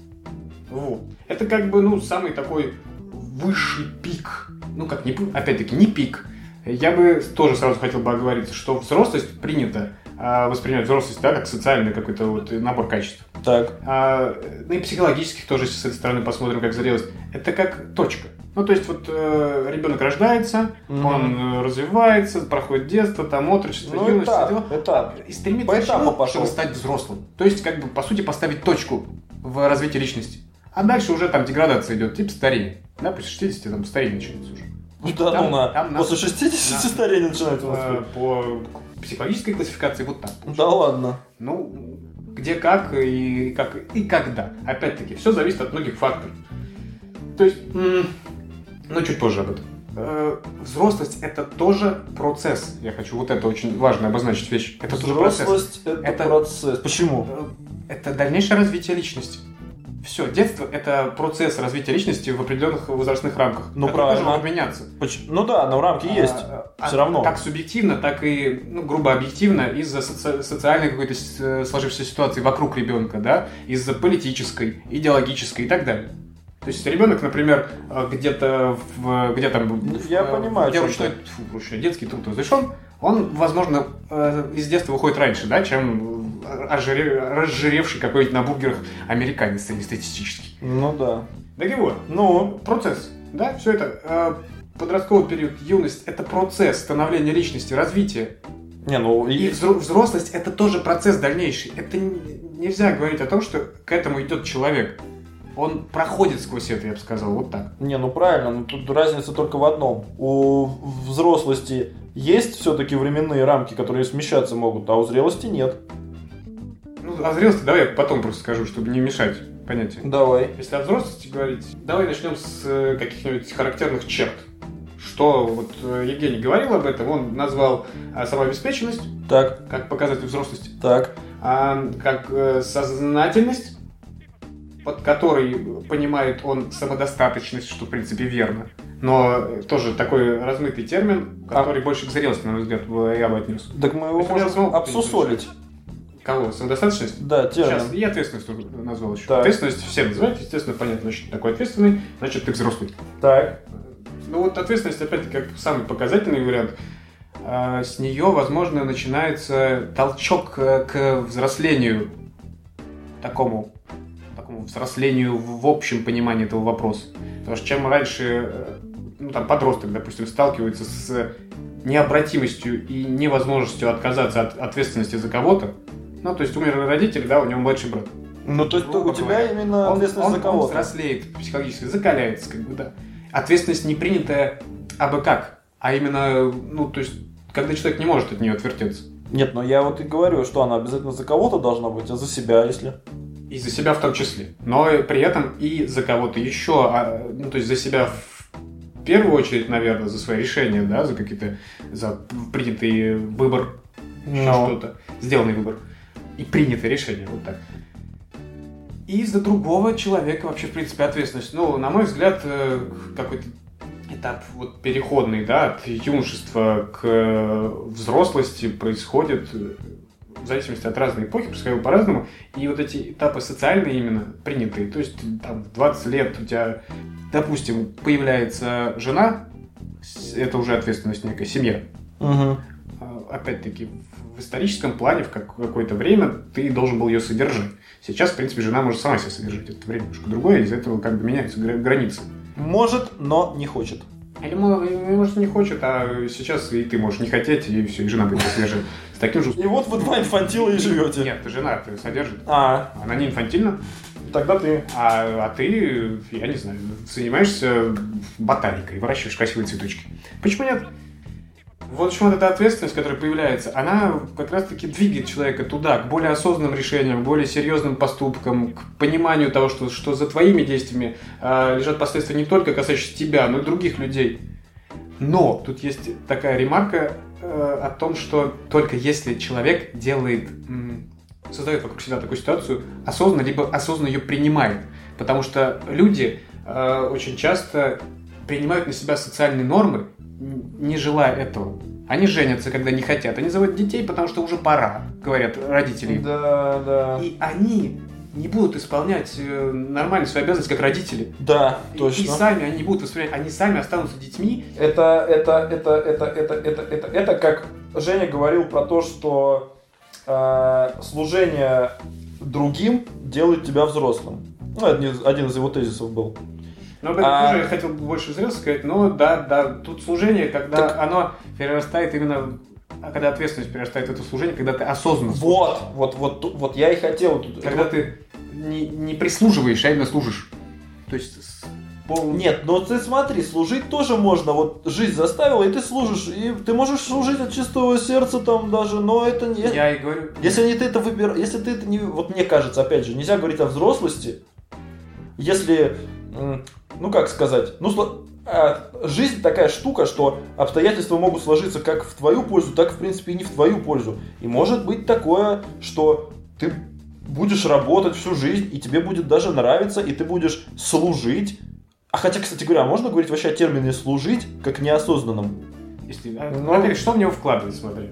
Вот. Это как бы, ну, самый такой высший пик. Ну, как, не, опять-таки, не пик. Я бы тоже сразу хотел бы оговориться, что взрослость принято а, воспринимать взрослость, да, как социальный какой-то вот набор качеств. Так. А, ну и психологических тоже, с этой стороны посмотрим, как зрелость. Это как точка. Ну, то есть, вот э, ребенок рождается, Мгм. он развивается, проходит детство, там, отрочество, Ну, юность, этап, дела. этап. И стремится По этапу чему? чтобы стать взрослым. То есть, как бы, по сути, поставить точку в развитии личности. А дальше уже там деградация идет, типа старение. Да, после 60 там старение начинается уже. Да Там- ну на. там После 60 на- старения нас. Э, По психологической классификации вот так. Да ладно. Ну, где как и как и когда. Опять-таки, все зависит от многих факторов. То есть, ну, чуть позже об этом. Э, Взрослость это тоже процесс. Я хочу вот это очень важно обозначить вещь. Это тоже процесс. Взрослость это, Это- процесс. Почему? Э, Это дальнейшее развитие личности. Все, детство это процесс развития личности в определенных возрастных рамках. Ну, который правильно. тоже может меняться. Поч- Ну да, но рамки есть. А, Всё а, равно. Как субъективно, так и, ну, грубо объективно, из-за соци- социальной какой-то э, сложившейся ситуации вокруг ребенка, да, из-за политической, идеологической и так далее. То есть ребенок, например, э, где-то в где там Я в- понимаю, где ручной, фу, ручной детский труд разрешен, он, возможно, э, из детства выходит раньше, да, чем ожире- разжиревший какой-нибудь на бургерах американец среднестатистический. Ну да. Так и вот, Ну, процесс, да, все это э, подростковый период, юность, это процесс становления личности, развития. не, ну И и- взро- взрослость это тоже процесс дальнейший. Это нельзя говорить о том, что к этому идет человек. Он проходит сквозь это, я бы сказал, вот так. Не, ну правильно, но тут разница только в одном. У взрослости есть все-таки временные рамки, которые смещаться могут, а у зрелости нет. О зрелости давай я потом просто скажу, чтобы не мешать понятия. Давай. Если о взрослости говорить, давай начнем с э, каких-нибудь характерных черт. Что вот э, Евгений говорил об этом, он назвал э, самообеспеченность Так, как показатель взрослости. так. а, как сознательность, под которой понимает он самодостаточность, что в принципе верно. Но тоже такой размытый термин, который больше к зрелости, на мой взгляд, я бы отнес. Так мы его я можем обсусолить. Кого? Самодостаточность? Да, Сейчас, термин. и ответственность тоже назвал еще. Так. Ответственность все называют, естественно, понятно, значит, такой ответственный, значит, ты взрослый. Так. Ну вот ответственность, опять-таки, как самый показательный вариант. А, С нее, возможно, начинается толчок э, к взрослению, такому, такому взрослению в в общем понимании этого вопроса. Потому что чем раньше, э, ну там подросток, допустим, сталкивается с необратимостью и невозможностью отказаться от ответственности за кого-то, ну то есть умер родитель, да, у него младший брат. Ну, то есть у тебя именно Он, ответственность он- за он кого-то. взрослеет психологически, закаляется, как бы, да. Ответственность не принятая абы как, а именно, ну, то есть, когда человек не может от нее отвертеться. Нет, но я вот и говорю, что она обязательно за кого-то должна быть, а за себя, если. И за себя в том числе. Но при этом и за кого-то еще, а, ну, то есть, за себя в первую очередь, наверное, за свои решения, да, за какие-то, за принятый выбор, еще Ну. что-то, сделанный выбор. И принятое решение, вот так. И за другого человека вообще, в принципе, ответственность. Ну, на мой взгляд, э, какой-то этап вот переходный, да, от юношества к э, взрослости происходит в зависимости от разной эпохи, происходило по-разному. И вот эти этапы социальные именно принятые, то есть там в 20 лет у тебя, допустим, появляется жена, это уже ответственность некая, семья. Угу. Опять-таки, в историческом плане в как- какое-то время ты должен был ее содержать. Сейчас, в принципе, жена может сама себя содержать. Это время немножко другое, из-за этого как бы меняются гра- границы. Может, но не хочет. Или, может, не хочет, а сейчас и ты можешь не хотеть, и все, и жена будет содержать. С таким же... И вот вы два инфантила и живете. Нет, ты жена, ты содержит. А, Она не инфантильна, тогда ты... а, а ты, я не знаю, занимаешься ботаникой, выращиваешь красивые цветочки. Почему нет? Вот почему вот эта ответственность, которая появляется, она как раз-таки двигает человека туда, к более осознанным решениям, к более серьезным поступкам, к пониманию того, что, что за твоими действиями э, лежат последствия не только касающиеся тебя, но и других людей. Но тут есть такая ремарка э, о том, что только если человек делает, м, создает вокруг себя такую ситуацию, осознанно, либо осознанно ее принимает. Потому что люди э, очень часто принимают на себя социальные нормы, не желая этого. Они женятся, когда не хотят. Они заводят детей, потому что уже пора, говорят родители. Да, да. И они не будут исполнять э, нормально свои обязанности как родители. Да, И- И, точно. сами они не будут воспринимать, они сами останутся детьми. Это, это, это, это, это, это, это, это как Женя говорил про то, что э, служение другим делает тебя взрослым. Ну, не- один из его тезисов был. Но об этом А- тоже я хотел бы больше зря сказать, но да, да, тут служение, когда Так- оно перерастает именно, а когда ответственность перерастает в это служение, когда ты осознанно служишь. Вот, вот, вот, вот я и хотел. Когда ты не, не прислуживаешь, а именно служишь. То есть полным... Нет, но ты смотри, служить тоже можно. Вот жизнь заставила, и ты служишь. И ты можешь служить от чистого сердца там даже, но это не... Я и говорю... Если не ты это выбираешь, если ты это не... Вот мне кажется, опять же, нельзя говорить о взрослости, если, ну как сказать, ну сло- а, жизнь такая штука, что обстоятельства могут сложиться как в твою пользу, так в принципе и не в твою пользу. И может быть такое, что ты будешь работать всю жизнь, и тебе будет даже нравиться, и ты будешь служить. А хотя, кстати говоря, можно говорить вообще о термине служить как неосознанном? Если... а, Ну- Во-первых, что в него вкладывать, смотри.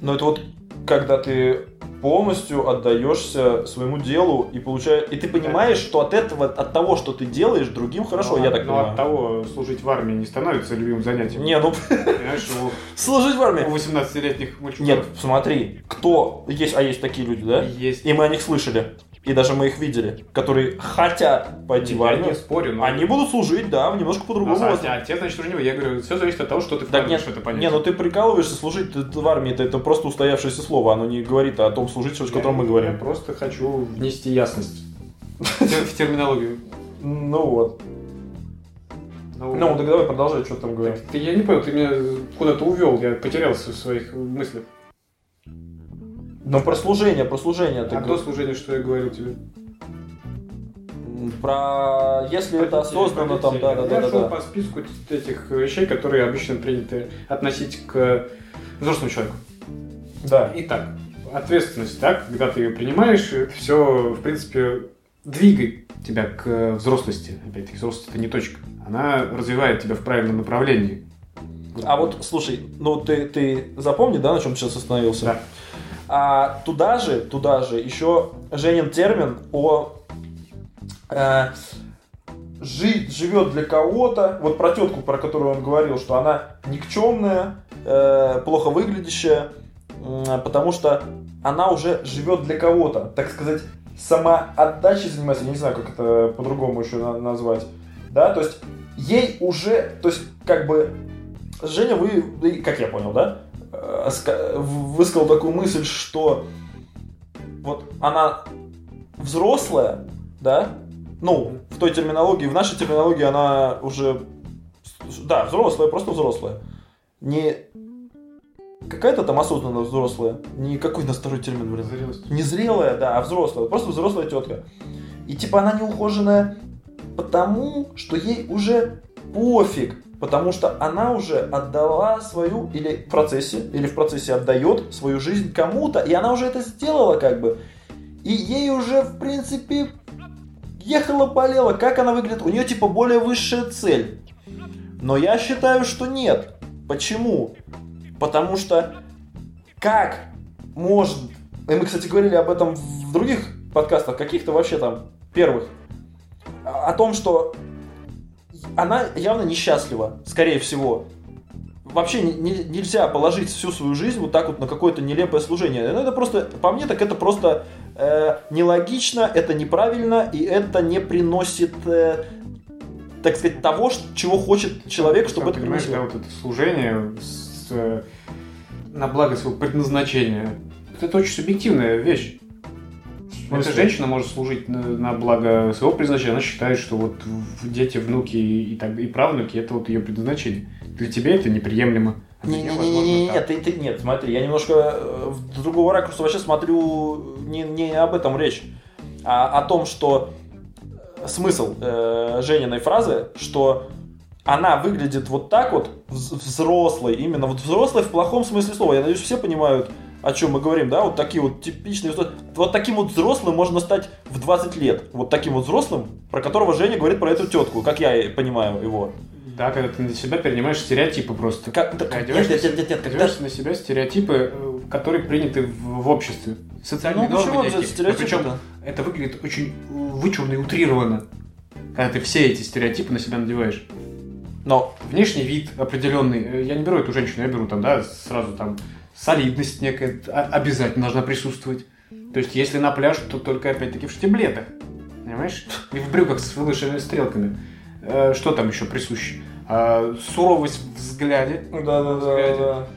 Но это вот когда ты полностью отдаешься своему делу и получаешь, и ты понимаешь, что от этого, от того, что ты делаешь, другим хорошо, Но я так но понимаю. от того служить в армии не становится любимым занятием. Не, ну у, служить в у армии. 18-летних мальчиков Нет, смотри, кто есть, а есть такие люди, да? есть... И мы о них слышали, и даже мы их видели, которые хотят пойти в я армию. не спорю, но... Они будут служить, да, немножко по-другому. а, а те, значит, уже не Я говорю, все зависит от того, что ты Так нет, в это понятие. не, ну ты прикалываешься, служить в армии, это, это просто устоявшееся слово, оно не говорит о том служить, о котором мы Я говорим. просто хочу внести ясность в тер- в терминологию. Ну вот. Ну, Ну, так давай продолжай, что там говорим. ты- я не понял, ты меня куда-то увел, я потерялся в своих мыслях. Ну, про служение, про служение. ты А до служения, что я говорил тебе? Про если это осознанно, там, да, да, да, Я да, шел да. по списку этих вещей, которые обычно принято относить к взрослому человеку. Да. Итак, ответственность, так, когда ты ее принимаешь, это все, в принципе, двигает тебя к взрослости. Опять-таки, взрослость это не точка. Она развивает тебя в правильном направлении. А вот, слушай, ну ты, ты запомни, да, на чем сейчас остановился? Да. А туда же, туда же еще Женин термин о э, жить, живет для кого-то. Вот про тетку, про которую он говорил, что она никчемная, э, плохо выглядящая, м, потому что она уже живет для кого-то. Так сказать, самоотдачей занимается, я не знаю, как это по-другому еще на- назвать. Да, то есть ей уже, то есть как бы Женя, вы, как я понял, да, э, высказал такую мысль, что вот она взрослая, да, ну, в той терминологии, в нашей терминологии она уже, да, взрослая, просто взрослая. Не какая-то там осознанно взрослая, не какой на второй термин, блин, Зрелость. не зрелая, да, а взрослая, просто взрослая тетка. И типа она неухоженная потому, что ей уже пофиг, потому что она уже отдала свою, или в процессе, или в процессе отдает свою жизнь кому-то, и она уже это сделала как бы. И ей уже, в принципе, ехала-болела, как она выглядит, у нее типа более высшая цель. Но я считаю, что нет. Почему? Потому что как может... И мы, кстати, говорили об этом в других подкастах, каких-то вообще там первых. О том, что она явно несчастлива, скорее всего. Вообще не- не- нельзя положить всю свою жизнь вот так вот на какое-то нелепое служение. Ну, это просто, по мне, так это просто э, нелогично, это неправильно, и это не приносит э, так сказать, того, чего хочет человек, чтобы сам это понимаешь, да, вот это служение с, э, на благо своего предназначения. Это очень субъективная вещь. Эта смысле? женщина может служить на, на благо своего предназначения, она считает, что вот дети, внуки и, так, и правнуки это вот ее предназначение. Для тебя это неприемлемо. А Не-не-не, так. ты, ты, нет, смотри, я немножко э, в другого ракурса вообще смотрю не, не об этом речь, а о том, что э, смысл э, Жениной фразы, что она выглядит вот так вот, вз- взрослой, именно вот взрослой в плохом смысле слова. Я надеюсь, все понимают, о чем мы говорим, да, вот такие вот типичные. Вот таким вот взрослым можно стать в 20 лет. Вот таким вот взрослым, про которого Женя говорит про эту тетку, как я понимаю его. Да, когда ты на себя перенимаешь стереотипы просто. Как, нет, одеваешь нет, на нет, нет, нет, когда- на себя стереотипы, э, которые приняты в, в обществе. Социальные Ну, нормы же стереотипы-то? Причем это выглядит очень вычурно и утрированно, когда ты все эти стереотипы на себя надеваешь. Но Внешний вид определенный, э, я не беру эту женщину, я беру там, да, сразу там солидность некая а- обязательно должна присутствовать. То есть, если на пляж, то только опять-таки в штиблетах, понимаешь? И в брюках с вылышенными стрелками. Э, Что там еще присуще? А, Суровость в взгляде. Да, да, да,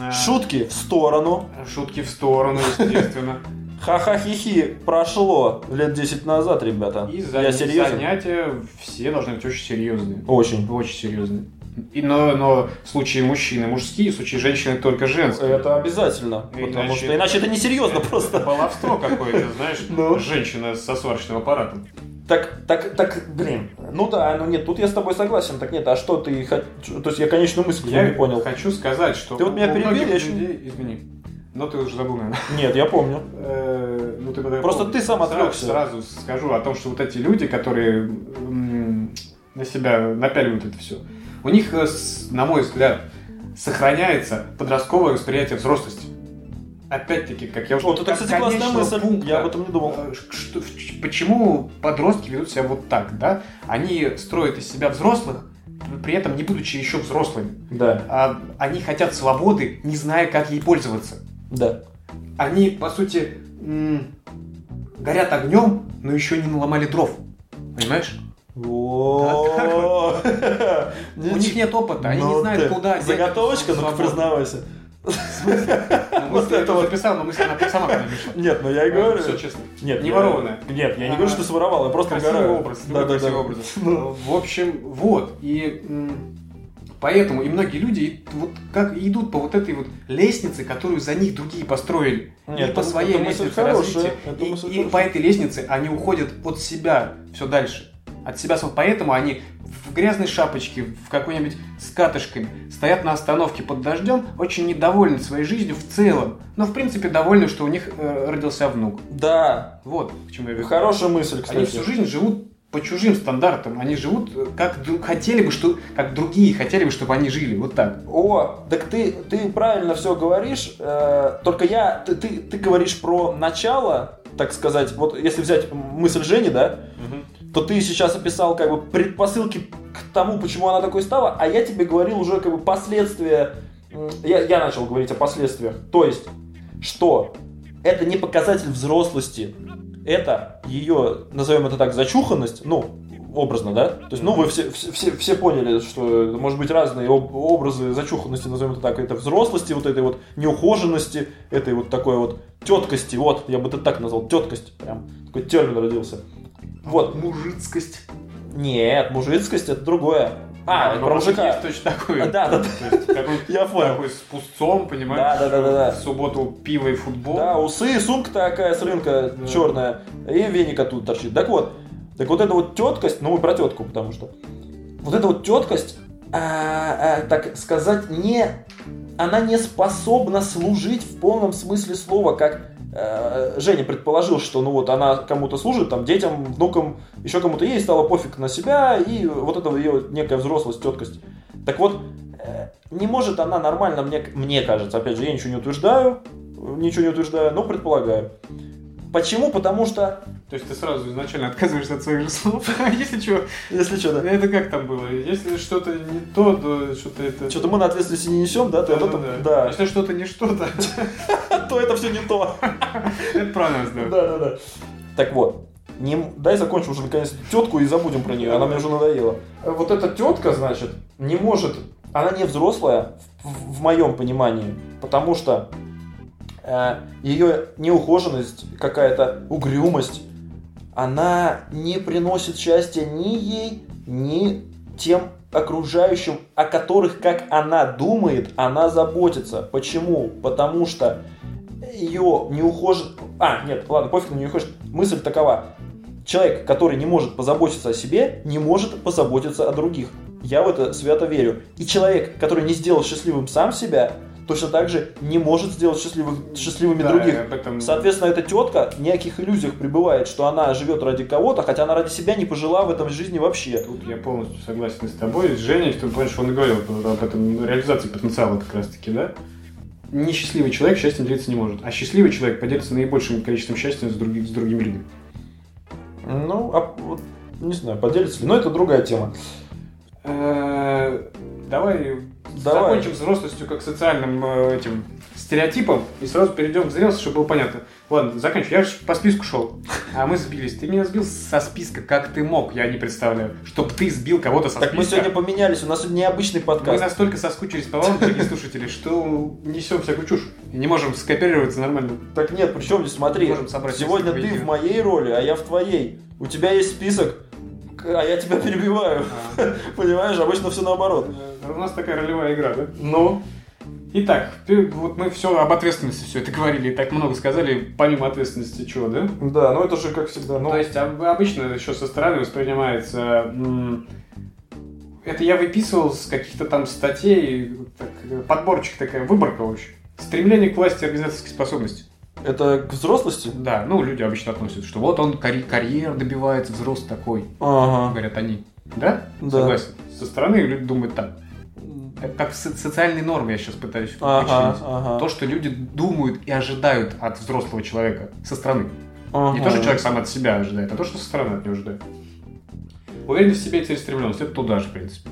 А, Шутки в сторону. Шутки в сторону, естественно. Ха-ха-хи-хи. Прошло лет 10 назад, ребята. И Я за- серьезно. занятия все должны быть очень серьезные. Очень. Очень серьезные. И, но, но в случае мужчины мужские, в случае женщины только женские. Это обязательно. Потому Иначе что это- иначе это несерьезно просто. Баловство какое-то, знаешь, Ну. женщина со сварочным аппаратом. Так, так, так, блин. Ну да, ну нет, тут я с тобой согласен. Так нет, а что ты хот- То есть я конечную мысль Я не понял. хочу сказать, что Ты вот меня перебил, я еще- людей- Извини. Но ты уже забыл, наверное. Нет, я помню. Э, ну, ты Просто ты сам Сразу- отвлекся. Сразу скажу о том, что вот эти люди, которые на себя напяливают это все, у них, э, на мой взгляд, сохраняется подростковое восприятие взрослости. Опять-таки, как я уже Вот это, кстати, классная мысль. пункта, Я об этом не думал. э, что- почему подростки ведут себя вот так, да? Они строят из себя взрослых, при этом не будучи еще взрослыми. Да, А они хотят свободы, не зная, как ей пользоваться. да. Они, по сути, горят огнем, но еще не наломали дров. Понимаешь? У них нет опыта, они не Ну знают, куда Заготовочка, ну-ка признавайся. Вот это вот. записал, но мысль она сама пришла. Нет, ну я и говорю. Все честно. Нет, Не ворованная. Нет, я не говорю, что своровал, я просто угораю. образ, Да, да, да. Ну. В общем, вот. И поэтому и многие люди вот как идут по вот этой вот лестнице, которую за них другие построили. Нет, и по своей это лестнице развития. это И, по этой лестнице они уходят от себя все дальше. От себя, сам- поэтому они в грязной шапочке, в какой-нибудь с катышками, стоят на остановке под дождем, очень недовольны своей жизнью в целом, но в принципе довольны, что у них э, родился внук. Да, Вот к чему я веду. хорошая мысль, Они кстати. всю жизнь живут по чужим стандартам. Они живут э, как хотели бы, что как другие хотели бы, чтобы они жили. Вот так. О, так ты, ты правильно все говоришь, э, только я, ты, ты, ты говоришь про начало, так сказать, вот если взять мысль Жени, да, то ты сейчас описал как бы предпосылки к тому, почему она такой стала, а я тебе говорил уже как бы последствия, я, я начал говорить о последствиях, то есть, что это не показатель взрослости, это ее, назовем это так, зачуханность, ну, образно, да? То есть, ну, вы все, все, все, поняли, что может быть разные об- образы зачуханности, назовем это так, это взрослости, вот этой вот неухоженности, этой вот такой вот теткости, вот, я бы это так назвал, теткость, прям такой термин родился. Вот, Мужицкость. нет, мужицкость это другое. А, ну, про мужик мужика. есть точно такой. Да, да, да. То есть такой, Я понял. такой с пустцом, понимаешь? Да, да, да, да, да. В субботу пиво и футбол. Да, усы, сумка такая с рынка Да. черная, и веник оттуда торчит. Так вот, так вот эта вот теткость, ну мы про тетку, потому что вот эта вот теткость, а, а, так сказать, не, она не способна служить в полном смысле слова, как Женя предположил, что ну вот она кому-то служит, там детям, внукам, еще кому-то ей стало пофиг на себя, и вот это ее некая взрослость, теткость. Так вот, э, не может она нормально, мне, мне кажется, опять же, я ничего не утверждаю, ничего не утверждаю, но предполагаю. Почему? Потому что, То есть ты сразу изначально отказываешься от своих же слов. Если что, если что, да, это как там было? Если что-то не то, то что-то это... что-то мы на ответственности не несем, да, то, Да, об этом- да, да, Если что-то не что-то, то это все не то. это правильно сделать. Да, да, да. Так вот, не... дай закончим уже наконец тетку и забудем про нее, она мне уже надоела. Вот эта тетка, значит, не может, она не взрослая в, в моем понимании, потому что ее неухоженность, какая-то угрюмость, она не приносит счастья ни ей, ни тем окружающим, о которых, как она думает, она заботится. Почему? Потому что ее не ухожен... А, нет, ладно, пофиг, не ухожен. Мысль такова. Человек, который не может позаботиться о себе, не может позаботиться о других. Я в это свято верю. И человек, который не сделал счастливым сам себя, точно так же не может сделать счастливых, счастливыми Да, других. этом- Соответственно, эта тетка в неких иллюзиях пребывает, что она живет ради кого-то, хотя она ради себя не пожила в этом жизни вообще. Тут я полностью согласен с тобой, с Женей, что он и говорил об этом ну, реализации потенциала как раз таки, да? Несчастливый человек счастьем делиться не может, а счастливый человек поделится наибольшим количеством счастья с, других, с другими людьми. Ну, а вот, не знаю, поделится ли. Но это другая тема. Давай, Давай. закончим с взрослостью как социальным э, этим стереотипом и сразу перейдем к зрелости, чтобы было понятно. Ладно, заканчивай. Я же по списку шел, а мы сбились. Ты меня сбил со списка, как ты мог, я не представляю. Чтобы ты сбил кого-то со Так мы списка. сегодня поменялись, у нас сегодня необычный Мы подкаст. настолько соскучились по вам, дорогие слушатели, что несем всякую чушь. И не можем скооперироваться нормально. Так нет, причем здесь смотри, Можем собрать сегодня ты в моей роли, а я в твоей. У тебя есть список, а я тебя перебиваю. Понимаешь, обычно все наоборот. У нас такая ролевая игра, да? Ну, Итак, вот мы все об ответственности все это говорили, и так много сказали, помимо ответственности чего, да? да, ну это же как всегда. Ну, То есть об- обычно еще со стороны воспринимается... Это я выписывал с каких-то там статей, так, подборчик такая, выборка, в общем. Стремление к власти и организаторской способности. это к взрослости? Да, ну люди обычно относятся, что вот он карь- карьер добивается, взрослый такой, Ага. говорят они. Да? Да. Согласен. Со стороны люди думают так. Это как со- социальные нормы я сейчас пытаюсь Ага, ага. То, что люди думают и ожидают от взрослого человека со стороны. Не Ага. то, что человек сам от себя ожидает, а то, что со стороны от него ожидает. Уверенность в себе и целеустремленность – это туда же, в принципе.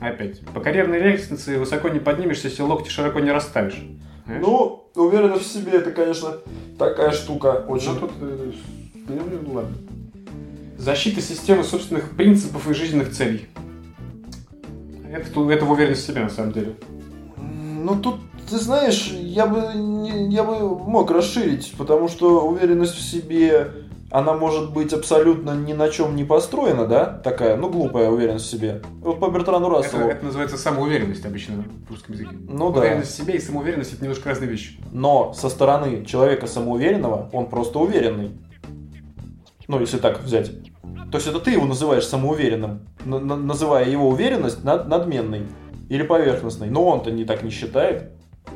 Опять. По карьерной лестнице высоко не поднимешься, если локти широко не расставишь. Понимаешь? Ну, уверенность в себе, это, конечно, такая штука очень... Ну, тут... э, ну, ладно. Защита системы собственных принципов и жизненных целей. Это, это в уверенность в себе, на самом деле. Ну тут, ты знаешь, я бы, не- я бы мог расширить, потому что уверенность в себе, она может быть абсолютно ни на чем не построена, да? Такая, ну, глупая уверенность в себе. Вот по Бертрану Это, Расселу. это называется самоуверенность обычно в русском языке. Ну да. Уверенность в себе и самоуверенность – это немножко разные вещи. Но со стороны человека самоуверенного, он просто уверенный. Ну, если так взять. То есть это ты его называешь самоуверенным, на- на- называя его уверенность над- надменной или поверхностной. Но он-то не так не считает.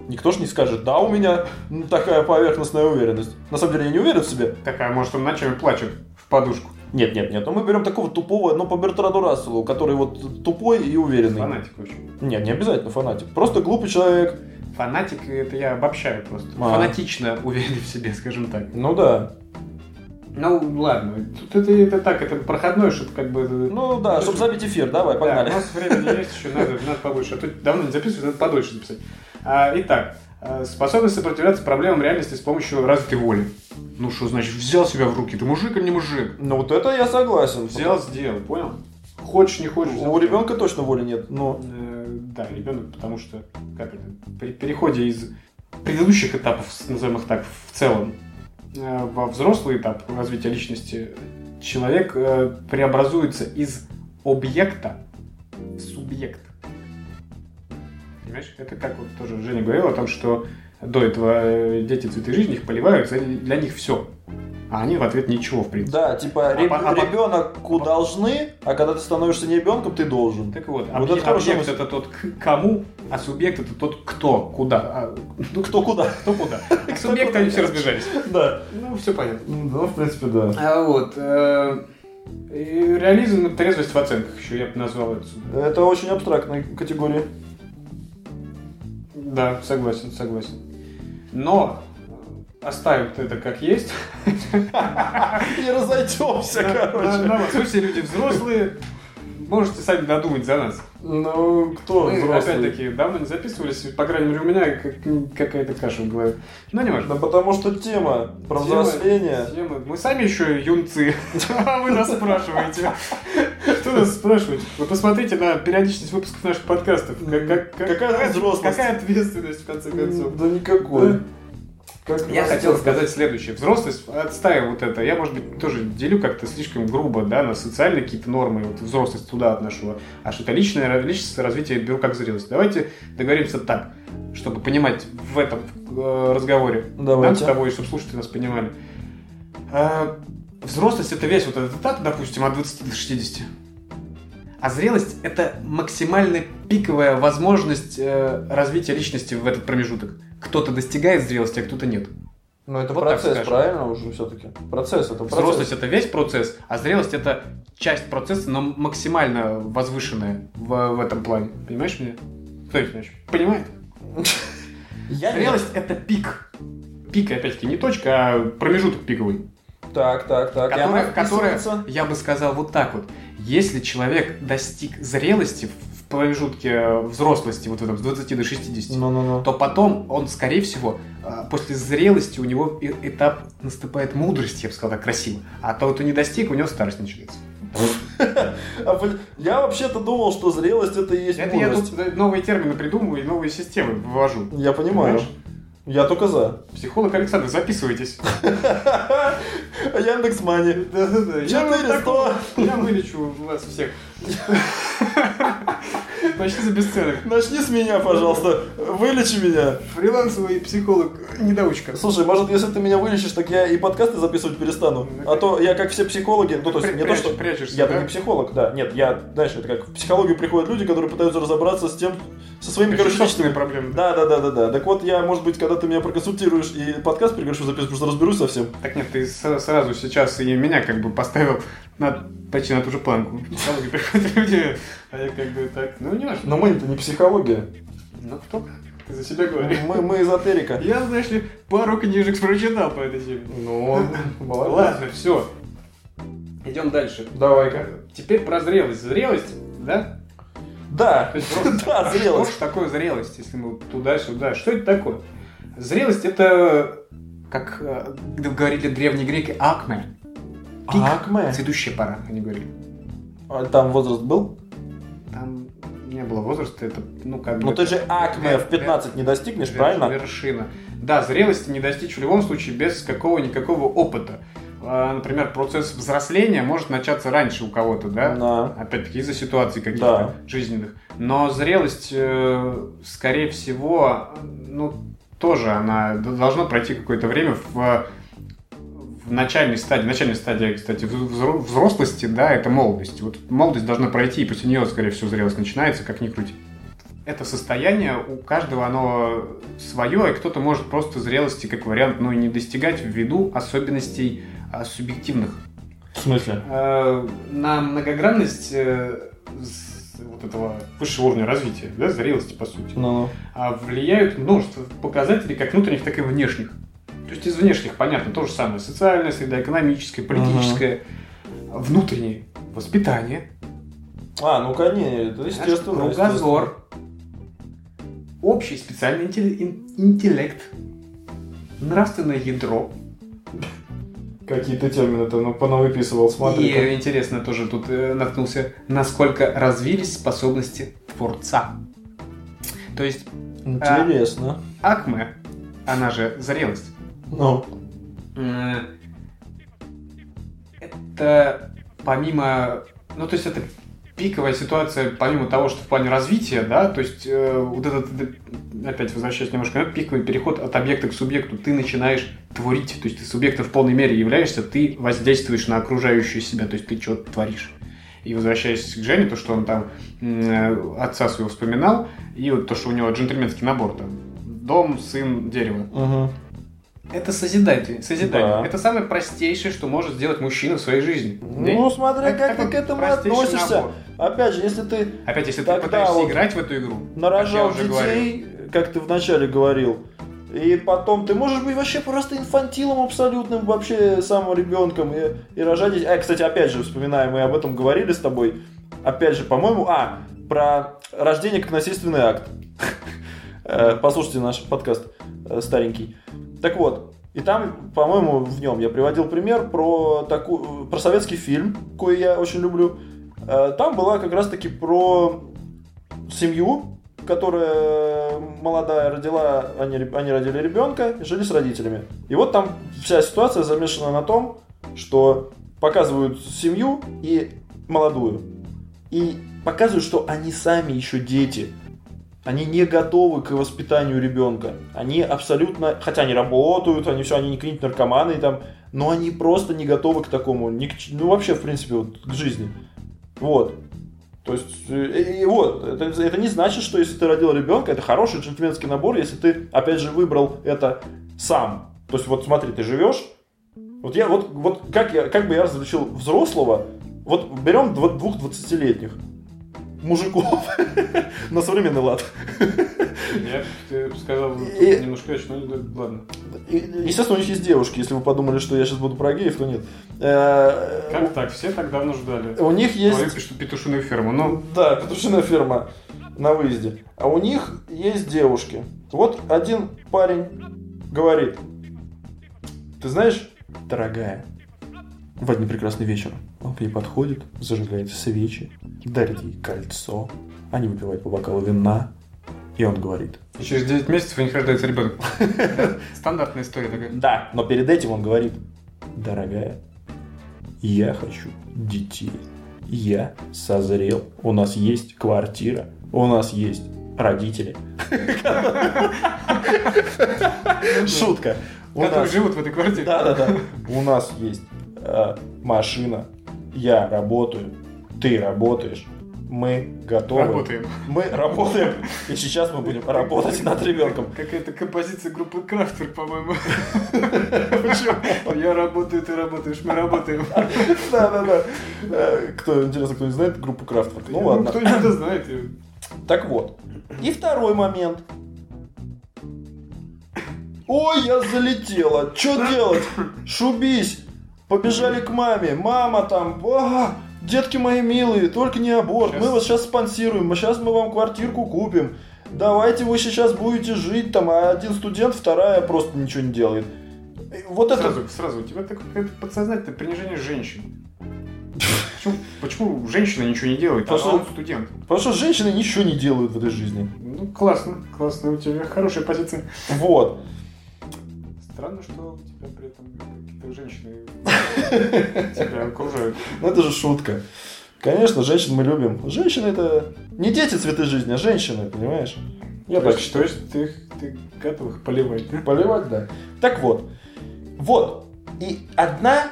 Никто же не скажет, да, у меня такая поверхностная уверенность. На самом деле я не уверен в себе. Такая, может, он ночами плачет в подушку. Нет, нет, нет. Но мы берем такого тупого, но по Бертраду Расселу, который вот тупой и уверенный. Фанатик, общем. Нет, не обязательно фанатик. Просто глупый человек. Фанатик, это я обобщаю просто. А. Фанатично уверен в себе, скажем так. Ну да. Ну, ладно. Тут это, это так, это проходное, чтобы как бы... Ну да, чтобы забить эфир, давай, Да, погнали. у нас времени есть еще, надо, надо побольше. А то давно не записывать, надо подольше записать. А, итак, э, способность сопротивляться проблемам реальности с помощью развитой воли. Ну что значит, взял себя в руки, ты мужик или не мужик? Ну вот это я согласен. Взял, сделал, понял? Хочешь, не хочешь. У ребенка точно воли нет. Но Э, Да, ребенок, потому что, как это, при переходе из предыдущих этапов, назовем их так, в целом, э, во взрослый этап развития личности, человек э, преобразуется из объекта в субъект. Понимаешь? Это как вот тоже Женя говорил о том, что до этого э, дети цветы жизни их поливают, для них все. А они в ответ ничего, в принципе. да, типа А по- а по- ребенку должны, а когда ты становишься не ребенком, ты должен. Так вот, Вот объ- это объект мысль. это тот к кому, а субъект это тот кто, куда. А, Ну кто куда? кто куда. А субъекты они все разбежались. Да. Ну, все понятно. Ну, в принципе, да. А вот. э, и реализм и трезвость в оценках еще я бы назвал это. Это очень абстрактная категория. Да, согласен, согласен. Но оставим это как есть. Не разойдемся, короче. смысле, люди взрослые, можете сами додумать за нас. Ну, кто Мы, взрослый? опять-таки, давно не записывались, по крайней мере, у меня как- какая-то каша в голове. Ну, не важно. Да потому что тема про Тема- взросление. тема- Мы сами еще юнцы, а вы нас спрашиваете. Что нас спрашиваете? Вы посмотрите на периодичность выпусков наших подкастов. Как- как- как- Какая взрослость? Какая ответственность, в конце концов? Да никакой. Как Я хотел сказать следующее. Взрослость, отстаиваю вот это, я, может быть, тоже делю как-то слишком грубо, да, на социальные какие-то нормы, вот взрослость туда отношу, а что-то личное, личностное развитие беру как зрелость. Давайте договоримся так, чтобы понимать в этом э, разговоре, Давайте. нам с тобой, чтобы слушатели нас понимали. Э, взрослость это весь вот этот этап, допустим, от 20 до 60. А зрелость это максимальная пиковая возможность э, развития личности в этот промежуток. Кто-то достигает зрелости, а кто-то нет. Ну, это Вот процесс, правильно уже все-таки? Процесс, это процесс. Взрослость это весь процесс, а зрелость это часть процесса, но максимально возвышенная в, в этом плане. Понимаешь меня? Кто это понимаешь? Понимает? Зрелость это пик. Пик, опять-таки, не точка, а промежуток пиковый. Так, так, так. Которая, которая, я бы сказал вот так вот. Если человек достиг зрелости в промежутке взрослости, вот в этом, с 20 до 60, Ну-ну-ну. то потом он, скорее всего, а, после зрелости у него этап наступает мудрости, я бы сказал так красиво. А тот, кто не достиг, у него старость начинается. А, Я вообще-то думал, что зрелость это и есть Это я мудрость. тут новые термины придумываю и новые системы ввожу. Я понимаю. Понимаешь? Я только за. Психолог Александр, записывайтесь. Яндекс Мани. Да-да-да. Я, вот 400. такого- я вылечу вас всех. Почти за бесценок. Начни с меня, пожалуйста. Вылечи меня. Фрилансовый психолог, недоучка. Слушай, может, если ты меня вылечишь, так я и подкасты записывать перестану. А то я, как все психологи, ну, то есть не то, что... Прячешься, да? не психолог, да. Нет, я, знаешь, это как в психологию приходят люди, которые пытаются разобраться с тем, со своими, короче, личными проблемы. Да, да, да, да, да. Так вот, я, может быть, когда ты меня проконсультируешь и подкаст приглашу записывать, потому что разберусь совсем. Так нет, ты с- сразу сейчас и меня как бы поставил на, почти на ту же планку. В психологию приходят люди, а я как бы так, ну не важно. Но мы-то не психология. Ну кто как? Ты за себя говоришь. Мы, мы эзотерика. Я, знаешь ли, пару книжек прочитал по этой теме. Ну, молодец. Ладно, все. Идем дальше. Давай-ка. Теперь про зрелость. Зрелость, да? Да, да, Что зрелость. ж такое зрелость, если мы туда-сюда? Что это такое? Зрелость это, как э, говорили древние греки, акме. Пик. Акме. Цветущая пора, они говорили. А Там возраст был? Там не было возраста, это, ну, как бы... Ну ты же акме в 15 не достигнешь, правильно? Вершина. Да, зрелости не достичь в любом случае без какого-никакого опыта. А, Например, процесс взросления может начаться раньше у кого-то, да? Да. Опять-таки из-за ситуаций каких-то жизненных. Но зрелость, э, скорее всего, ну, тоже она должно пройти какое-то время в, в начальной стадии. Начальной стадии, кстати, взрослости, да, это молодость. Вот молодость должна пройти, и после нее, скорее всего, зрелость начинается, как ни крути. Это состояние у каждого оно свое, и кто-то может просто зрелости как вариант, ну и не достигать ввиду особенностей а, субъективных В смысле? э, на многогранность э, вот этого высшего уровня развития, да, зрелости, по сути, Ну, а влияют множество показателей, как внутренних, так и внешних. То есть из внешних, понятно, то же самое. Социальная среда, экономическая, политическая. Внутреннее воспитание, А, ну конечно, это естественно. кругозор, общий специальный интеллект, нравственное ядро. Какие-то термины ты ну, понавыписывал, смотри. И интересно тоже тут э, наткнулся, насколько развились способности творца. То есть Интересно. акме, она же зрелость, Ну, это помимо, ну то есть это пиковая ситуация, помимо того, что в плане развития, да, то есть э, вот этот, опять возвращаясь немножко, назад, пиковый переход от объекта к субъекту, ты начинаешь творить, то есть ты субъектом в полной мере являешься, ты воздействуешь на окружающую себя, то есть ты что-то творишь. И возвращаясь к Жене, то, что он там э, отца своего вспоминал, и вот то, что у него джентльменский набор там, дом, сын, дерево. угу. Это созидание. созидание. Да. Это самое простейшее, что может сделать мужчина в своей жизни. Ну, смотря Так- как ты к этому относишься. набор. Опять же, если ты Опять, если ты пытаешься вот играть в эту игру, нарожал как уже говорил, детей, как ты вначале говорил, и потом ты можешь быть вообще просто инфантилом абсолютным, вообще самым ребенком и, и рожать детей. А, кстати, опять же, вспоминаем, мы об этом говорили с тобой. опять же, по-моему, а, про рождение как насильственный акт. Э, послушайте наш подкаст э, старенький. Так вот, и там, по-моему, в нем я приводил пример про, такую, про советский фильм, кое я очень люблю. Э, там была как раз-таки про семью, которая молодая родила, они, они родили ребенка, жили с родителями. И вот там вся ситуация замешана на том, что показывают семью и молодую. И показывают, что они сами еще дети. Они не готовы к воспитанию ребенка. Они абсолютно, хотя они работают, они все, они не какие-нибудь наркоманы там, но они просто не готовы к такому, не к, ну вообще в принципе вот, к жизни. Вот. То есть, и, и вот, это, это не значит, что если ты родил ребенка, это хороший джентльменский набор, если ты, опять же, выбрал это сам. То есть, вот смотри, ты живешь, вот я, вот, вот как, я, как бы я различил взрослого, вот берем двух 20-летних мужиков на современный лад. Я ты сказал и... немножко иначе, но ладно. Естественно, у них есть девушки. Если вы подумали, что я сейчас буду про геев, то нет. Э, как так? Все так давно ждали. У них есть... Твою петушиную ферму. Ну... Да, петушиная ферма на выезде. А у них есть девушки. Вот один парень говорит, ты знаешь, дорогая, в один прекрасный вечер он к ней подходит, зажигает свечи, дарит ей кольцо, они выпивают по бокалу вина, и он говорит. И через 9 месяцев у них рождается ребенок. Стандартная история такая. Да, но перед этим он говорит, дорогая, я хочу детей. Я созрел. У нас есть квартира. У нас есть родители. Шутка. Которые живут в этой квартире. Да, да, да. У нас есть э, машина. Я работаю. Ты работаешь мы готовы. Работаем. Мы работаем, и сейчас мы будем работать над ребенком. Какая-то композиция группы Крафтер, по-моему. Я работаю, ты работаешь, мы работаем. Да-да-да. Э, кто, интересно, кто не знает группу Крафтер? Ну ладно. Кто не знает. Так вот. И второй момент. Ой, я залетела. Что делать? Шубись. Побежали к маме. Мама там. Детки мои милые, только не аборт. Сейчас. Мы вас сейчас спонсируем, мы сейчас мы вам квартирку купим. Давайте вы сейчас будете жить там, а один студент, вторая просто ничего не делает. Вот сразу, это... Сразу, у тебя такое подсознательное принижение женщин. Почему, почему женщина ничего не делает, потому а что, он студент? Потому что женщины ничего не делают в этой жизни. Ну, классно, классно, у тебя хорошая позиция. Вот. Странно, что у тебя при этом женщины тебя окружают. Ну, это же шутка. Конечно, женщин мы любим. Женщины это не дети цветы жизни, а женщины, понимаешь? Я то так есть, считаю. То есть ты, ты готов их поливать, да? Поливать, да. Так вот. Вот. И одна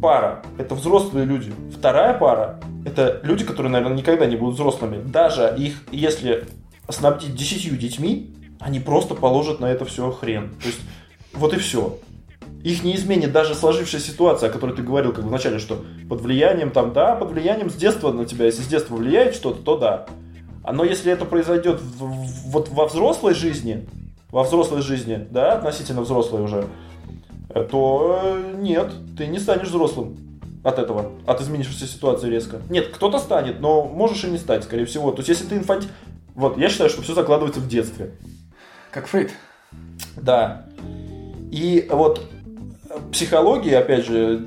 пара – это взрослые люди. Вторая пара – это люди, которые, наверное, никогда не будут взрослыми. Даже их, если снабдить десятью детьми, они просто положат на это все хрен. То есть, вот и все их не изменит даже сложившаяся ситуация, о которой ты говорил как в начале, что под влиянием там, да, под влиянием с детства на тебя, если с детства влияет что-то, то да. Но если это произойдет в, в, вот во взрослой жизни, во взрослой жизни, да, относительно взрослой уже, э, то э, нет, ты не станешь взрослым от этого, от изменившейся ситуации резко. Нет, кто-то станет, но можешь и не стать, скорее всего. То есть, если ты инфант... Вот, я считаю, что все закладывается в детстве. Как Фрейд. Да. И вот психологии, опять же,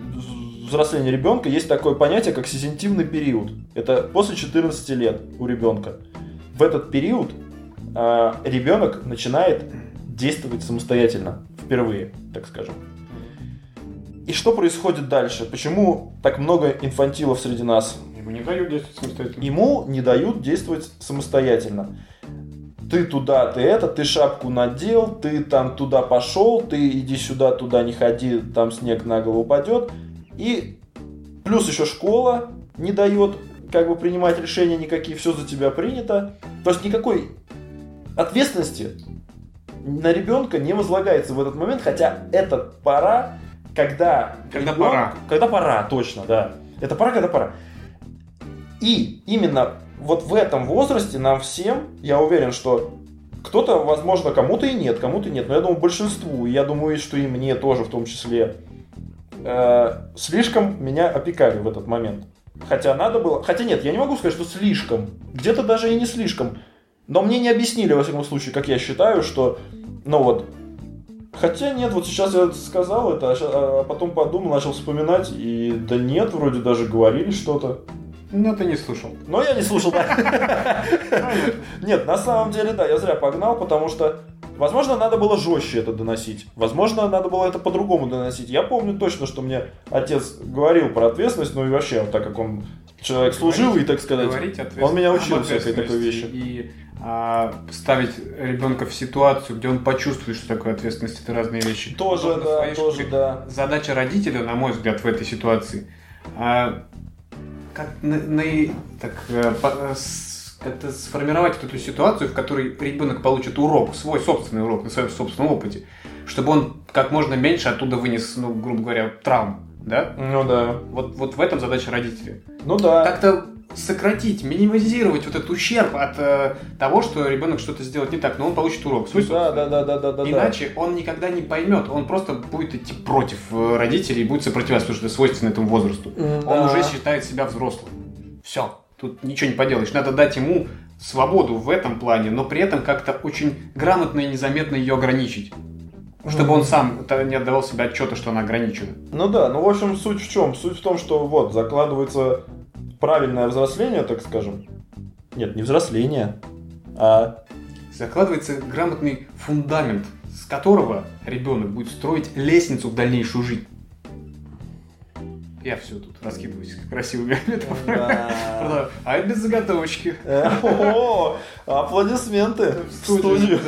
взросления ребенка есть такое понятие, как сезентивный период. Это после 14 лет у ребенка. В этот период э, ребенок начинает действовать самостоятельно, впервые, так скажем. И что происходит дальше? Почему так много инфантилов среди нас? Ему не дают действовать самостоятельно. Ему не дают действовать самостоятельно ты туда, ты это, ты шапку надел, ты там туда пошел, ты иди сюда, туда не ходи, там снег на голову упадет. И плюс еще школа не дает как бы принимать решения никакие, все за тебя принято. То есть никакой ответственности на ребенка не возлагается в этот момент, хотя это пора, когда... Когда ребенок, пора. Когда пора, точно, да. Это пора, когда пора. И именно вот в этом возрасте нам всем, я уверен, что кто-то, возможно, кому-то и нет, кому-то и нет, но я думаю, большинству, и я думаю, что и мне тоже в том числе, э, слишком меня опекали в этот момент. Хотя надо было... Хотя нет, я не могу сказать, что слишком. Где-то даже и не слишком. Но мне не объяснили, во всяком случае, как я считаю, что... Ну вот... Хотя нет, вот сейчас я сказал это, а а потом подумал, начал вспоминать, и да нет, вроде даже говорили что-то. Ну, ты не слушал. Но я не слушал, да. Нет, на самом деле, да, я зря погнал, потому что, возможно, надо было жестче это доносить. Возможно, надо было это по-другому доносить. Я помню точно, что мне отец говорил про ответственность, ну и вообще, вот так как он человек служил, и, так сказать, он меня учил всякой такой вещи. И а, ставить ребенка в ситуацию, где он почувствует, что такое ответственность, это разные вещи. Тоже, да, тоже, да. Задача родителя, на мой взгляд, в этой ситуации, а, как на, на- так, э, по- с- как-то сформировать эту ситуацию, в которой ребенок получит урок, свой собственный урок на своем собственном опыте, чтобы он как можно меньше оттуда вынес, ну, грубо говоря, травм, да? Ну да. Вот, вот в этом задача родителя. Ну да. Как-то сократить, минимизировать вот этот ущерб от э, того, что ребенок что-то сделает не так, но он получит урок. Свой Да, да, да, да, да, да. да. Иначе он никогда не поймет, он просто будет идти против э, родителей и будет сопротивляться, потому что это свойственно этому возрасту. М, Он да. уже считает себя взрослым. Все, тут ничего не поделаешь. Надо дать ему свободу в этом плане, но при этом как-то очень грамотно и незаметно ее ограничить. Чтобы он сам не отдавал себе отчета, что она ограничена. Ну да, ну в общем суть в чем? Суть в том, что вот закладывается правильное взросление, так скажем. Нет, не взросление, а Закладывается грамотный фундамент, с которого ребенок будет строить лестницу в дальнейшую жизнь. Я все тут раскидываюсь красивыми метафорами. Да. А это без заготовочки. О, аплодисменты в студию.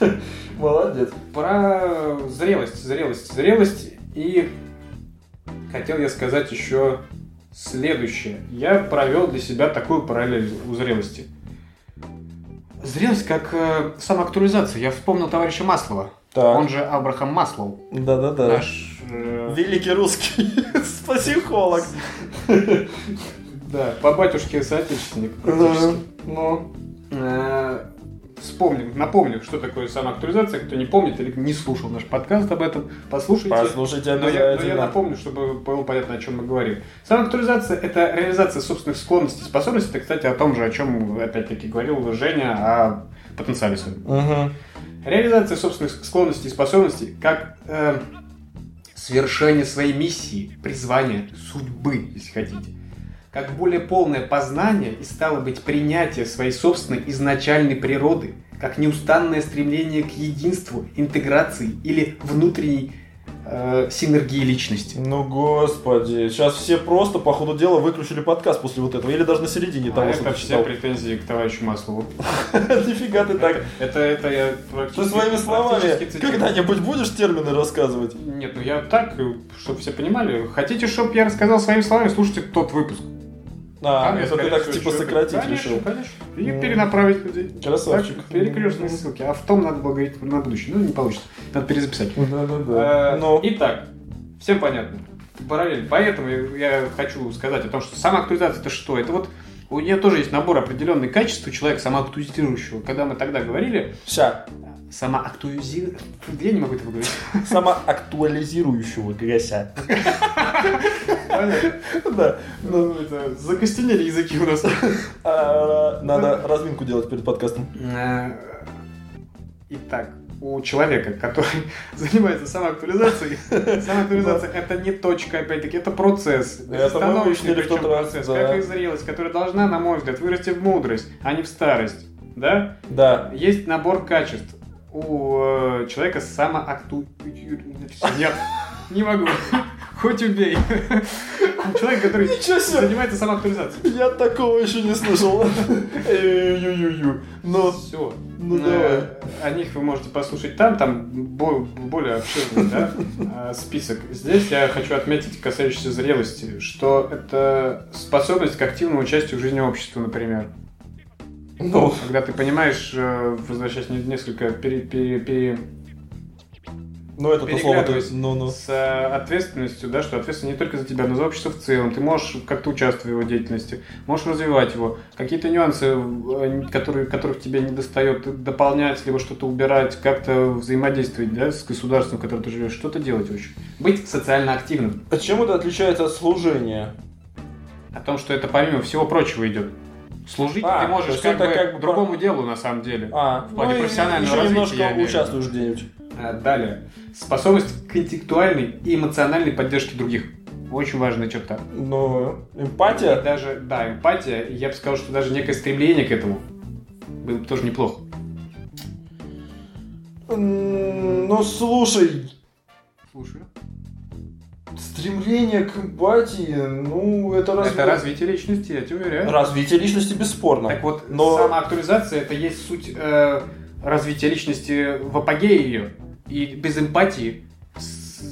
Молодец. Про зрелость, зрелость, зрелость. И хотел я сказать еще следующее. Я провел для себя такую параллель у зрелости. Зрелость как э, самоактуализация. Я вспомнил товарища Маслова. Так. Он же Абрахам Маслоу. Да-да-да. Наш... э, Великий русский психолог. Да, по батюшке соотечественник. практически. Ну, Э, Вспомним, напомню, что такое самоактуализация. Кто не помнит или не слушал наш подкаст об этом, послушайте. послушайте Но я, но я напомню, чтобы было понятно, о чем мы говорим. Самоактуализация – это реализация собственных склонностей способностей. Это, кстати, о том же, о чем, опять-таки, говорил Женя, о потенциале своем. Мгм. Реализация собственных склонностей и способностей как э, свершение своей миссии, призвания, судьбы, если хотите. Как более полное познание и стало быть принятие своей собственной изначальной природы, как неустанное стремление к единству, интеграции или внутренней э, синергии личности. Ну, господи. Сейчас все просто, по ходу дела, выключили подкаст после вот этого. Или даже на середине А того, что это ты все читал. претензии к товарищу Маслову. Нифига ты так. Это, это я Ты практически... своими словами когда-нибудь будешь термины рассказывать? Нет, ну я так, чтобы все понимали. Хотите, чтобы я рассказал своими словами, слушайте тот выпуск. А, Там я, это ты так типа сократить конечно, решил. Конечно, И Ну. перенаправить людей. Красавчик. Так, перекрестные ссылки. А в том надо было говорить на будущее. Ну, не получится. Надо перезаписать. Да-да-да. Э, Ну, Итак, всем понятно. Параллель. Поэтому я хочу сказать о том, что самоактуализация это что? Это вот у нее тоже есть набор определенных качеств у человека самоактуализирующего. Когда мы тогда говорили, ща. Самоактуализирующего... Я не могу этого говорить. Самоактуализирующего. Понятно. Да. Ну, это закостенели языки у нас. А, Надо разминку делать перед подкастом. Э, Итак, у человека, который занимается самоактуализацией, самоактуализация это не точка, опять-таки, это процесс. Это тот причем процесс, как и зрелость, которая должна, на мой взгляд, вырасти в мудрость, а не в старость. Да? Да. Есть набор качеств у э, человека самоакту... Нет, не могу. Хоть убей. У человека, который занимается самоактуализацией. Я такого еще не слышал. Но Все. Ну, давай. О них вы можете послушать там, там бо- более обширный да, э, список. Здесь я хочу отметить, касающийся зрелости, что это способность к активному участию в жизни общества, например. Ну, Когда ты понимаешь, э, возвращаясь не- несколько пере- пере- пере- ну это то слово. ты- Переглядываясь. Ну, ну. с э, ответственностью, да, что ответственность не только за тебя, но за общество в целом. Ты можешь как-то участвовать в его деятельности, можешь развивать его. Какие-то нюансы, э, которые, которых тебе не достает, дополнять, либо что-то убирать, как-то взаимодействовать да, с государством, в котором ты живешь, что-то делать, общем. Быть социально активным. А чем это отличается от служения? О том, что это помимо всего прочего идет. Служить А, ты можешь как это бы, как бы другому делу на самом деле. А, В плане ну и профессионального еще развития, немножко участвуешь где-нибудь. А, Далее. Способность к интеллектуальной и эмоциональной поддержке других. Очень важная черта. Ну, И эмпатия. даже, да, эмпатия, я бы сказал, что даже некое стремление к этому было бы тоже неплохо. Ну, слушай, Слушаю. Стремление к эмпатии, ну, это разве... Это развитие личности, я тебе уверяю. Развитие личности бесспорно. Так вот, Но- самоактуализация это есть суть э, развития личности в апогее ее. И без эмпатии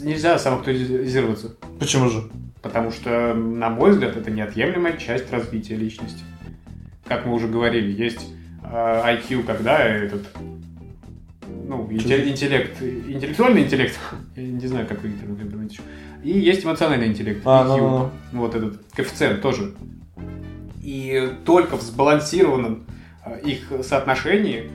нельзя самоактуализироваться. Почему же? Потому что, на мой взгляд, это неотъемлемая часть развития личности. Как мы уже говорили, есть э, IQ, когда этот ну, инте- интеллект, интеллектуальный интеллект, я не знаю, как вы это называете еще. И есть эмоциональный интеллект, А, EQ. ну, ну, вот этот коэффициент тоже. И только в сбалансированном э, их соотношении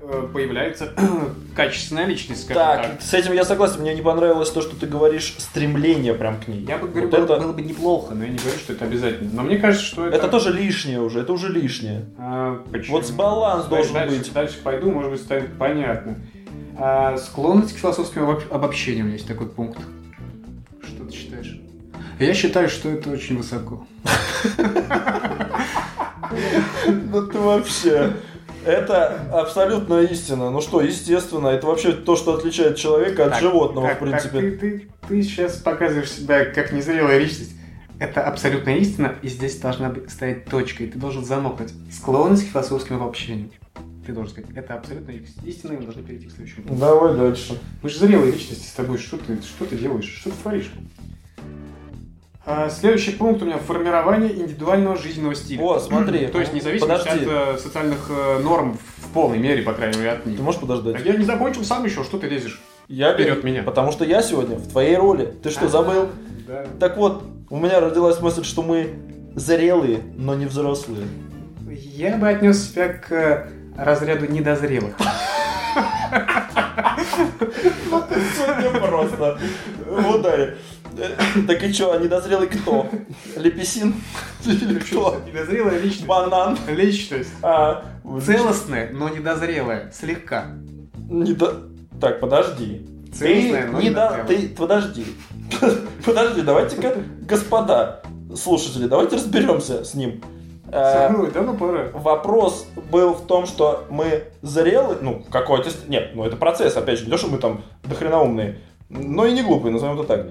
э, появляется качественная личность, Так, так. с этим я согласен. Мне не понравилось то, что ты говоришь стремление прям к ней. Я бы говорю, Вот было, это, было бы неплохо, но я не говорю, что это обязательно. Но мне кажется, что это... это тоже лишнее уже, это уже лишнее. А, почему? Вот баланс должен дальше, быть. Дальше пойду, может быть, станет понятно. А, склонность к философским обоб- обобщениям есть такой пункт. Я считаю, что это очень высоко. Ну ты вообще... Это абсолютная истина. Ну что, естественно, это вообще то, что отличает человека от Так, животного, в принципе. ты, ты, ты сейчас показываешь себя как незрелая личность. Это абсолютная истина, и здесь должна быть- стоять точка, и ты должен замокнуть. Склонность к философским обобщениям. Ты должен сказать, это абсолютная истина, и мы должны перейти к следующему. Давай дальше. Мы же зрелые личности с тобой. Что ты, что ты делаешь? Что ты творишь? А, следующий пункт у меня формирование индивидуального жизненного стиля. О, смотри. То есть независимость Подожди. от э, социальных э, норм в полной мере, по крайней мере, от них. Ты можешь подождать? я не закончил сам еще, что ты лезешь? Я Вперед меня. Потому что я сегодня в твоей роли. Ты что, забыл? Да. Так вот, у меня родилась мысль, что мы зрелые, но не взрослые. Я бы отнес себя к э, разряду недозрелых. Сегодня просто. Вот да. Э, Так и что, а недозрелый кто? Лепесин? Или кто? Недозрелая личность. Банан? Личность. А, Целостная, но недозрелая. Слегка. Не до- Так, подожди. Ты, Целостная, но не да, недозрелая. ты, подожди. Подожди, давайте-ка, господа слушатели, давайте разберемся с ним. Э, Ой, да ну пора. Вопрос был в том, что мы зрелые, ну, какой-то... Нет, ну это процесс, опять же, не то, что мы там дохрена умные, но и не глупые, назовем это так.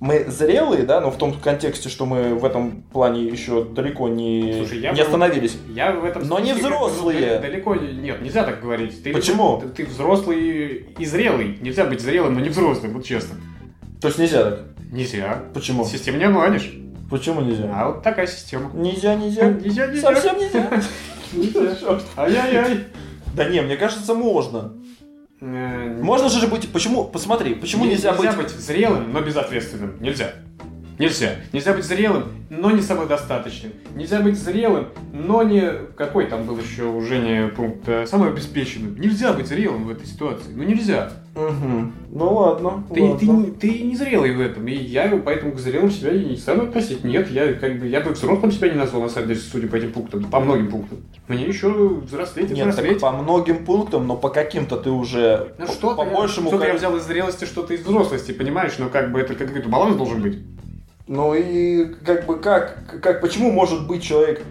Мы зрелые, да, но в том контексте, что мы в этом плане еще далеко не, Слушай, я не бы- остановились. Я в этом Но не взрослые. Далеко не- нет, нельзя так говорить. Ты, Почему? Ты, ты взрослый и зрелый. Нельзя быть зрелым, но не взрослым, вот честно. То есть нельзя так. Нельзя. Почему? Систему не обманешь. Почему нельзя? А вот такая система. Нельзя, нельзя. Нельзя, нельзя. Совсем нельзя. Нельзя. Ай-яй-яй. Да не, мне кажется, можно. Э, Можно же быть... Почему? Посмотри, почему нельзя, быть... быть зрелым, но безответственным? Нельзя. Нельзя. Нельзя быть зрелым, но не самодостаточным. Нельзя быть зрелым, но не... Какой там был еще у Жени пункт? Э, Самообеспеченным. Нельзя быть зрелым в этой ситуации. Ну нельзя. Мгм. Ну ладно, Ты, ладно. ты, не- ты не зрелый в этом, и я поэтому к зрелым себя и не стану относить. Нет, я как бы я бы взрослым себя не назвал, на самом деле, судя по этим пунктам, по многим пунктам. Мне еще взрослеть и Нет, взрослеть. по многим пунктам, но по каким-то ты уже Ну по- что по ты, большему что-то я взял из зрелости, что-то из взрослости, понимаешь? Но как бы это какой-то баланс должен быть. Ну и как бы как, как почему может быть человек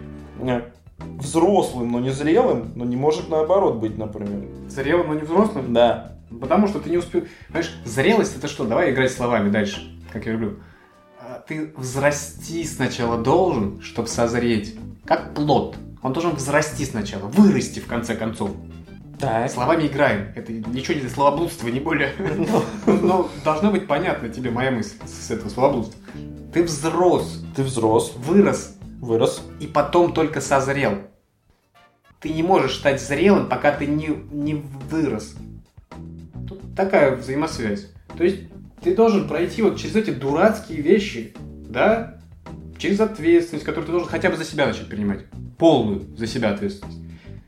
взрослым, но не зрелым, но не может наоборот быть, например. Зрелым, но не взрослым. Да. Потому что ты не успел... Понимаешь, зрелость это что? Давай играть словами дальше, как я люблю. А, Ты взрасти сначала должен, чтобы созреть. Как плод. Он должен взрасти сначала, вырасти в конце концов. Так. Словами играем. Это ничего не словоблудство, не более. Ну, Но должна быть понятна тебе моя мысль с этого словоблудства. Ты взрос, Ты взрос, вырос, вырос. и потом только созрел. Ты не можешь стать зрелым, пока ты не, не вырос. Тут такая взаимосвязь. То есть ты должен пройти вот через эти дурацкие вещи, да, через ответственность, которую ты должен хотя бы за себя начать принимать. Полную за себя ответственность.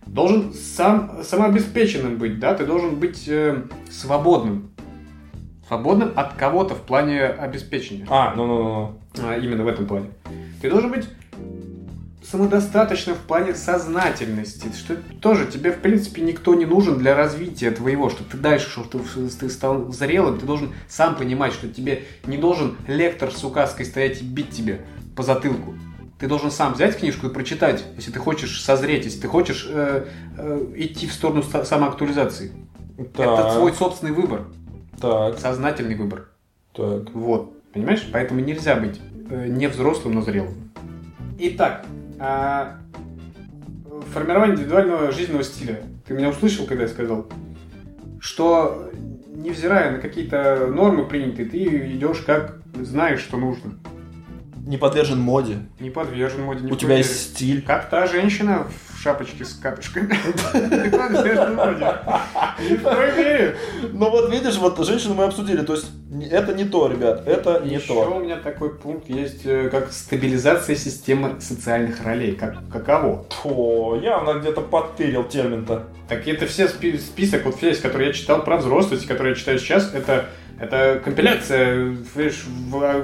Должен сам самообеспеченным быть, да, ты должен быть э, свободным. Свободным от кого-то в плане обеспечения. А, ну, ну, ну. А, именно в этом плане. Ты должен быть самодостаточным в плане сознательности, что тоже тебе, в принципе, никто не нужен для развития твоего, чтобы ты дальше, чтобы ты, ты стал зрелым, ты должен сам понимать, что тебе не должен лектор с указкой стоять и бить тебе по затылку. Ты должен сам взять книжку и прочитать, если ты хочешь созреть, если ты хочешь э, э, идти в сторону самоактуализации. Так, Это твой собственный выбор, так, сознательный выбор. так. Вот, понимаешь? Поэтому нельзя быть э, не взрослым, но зрелым. Итак, а, формирование индивидуального жизненного стиля. Ты меня услышал, когда я сказал, что невзирая на какие-то нормы принятые, ты идешь как знаешь, что нужно. Не подвержен моде. Не подвержен моде, не У тебя есть стиль. Как та женщина в шапочке с катышками. Не подвержен моде. Не. Ну вот видишь, вот женщину мы обсудили, то есть это не то, ребят, это не Еще то. у меня такой пункт есть, э, как стабилизация системы социальных ролей. Как, каково? Фу, явно где-то подтырил термин-то. Так это все спи- список, вот весь, который я читал про взрослость, который я читаю сейчас, это, это компиляция. Видишь,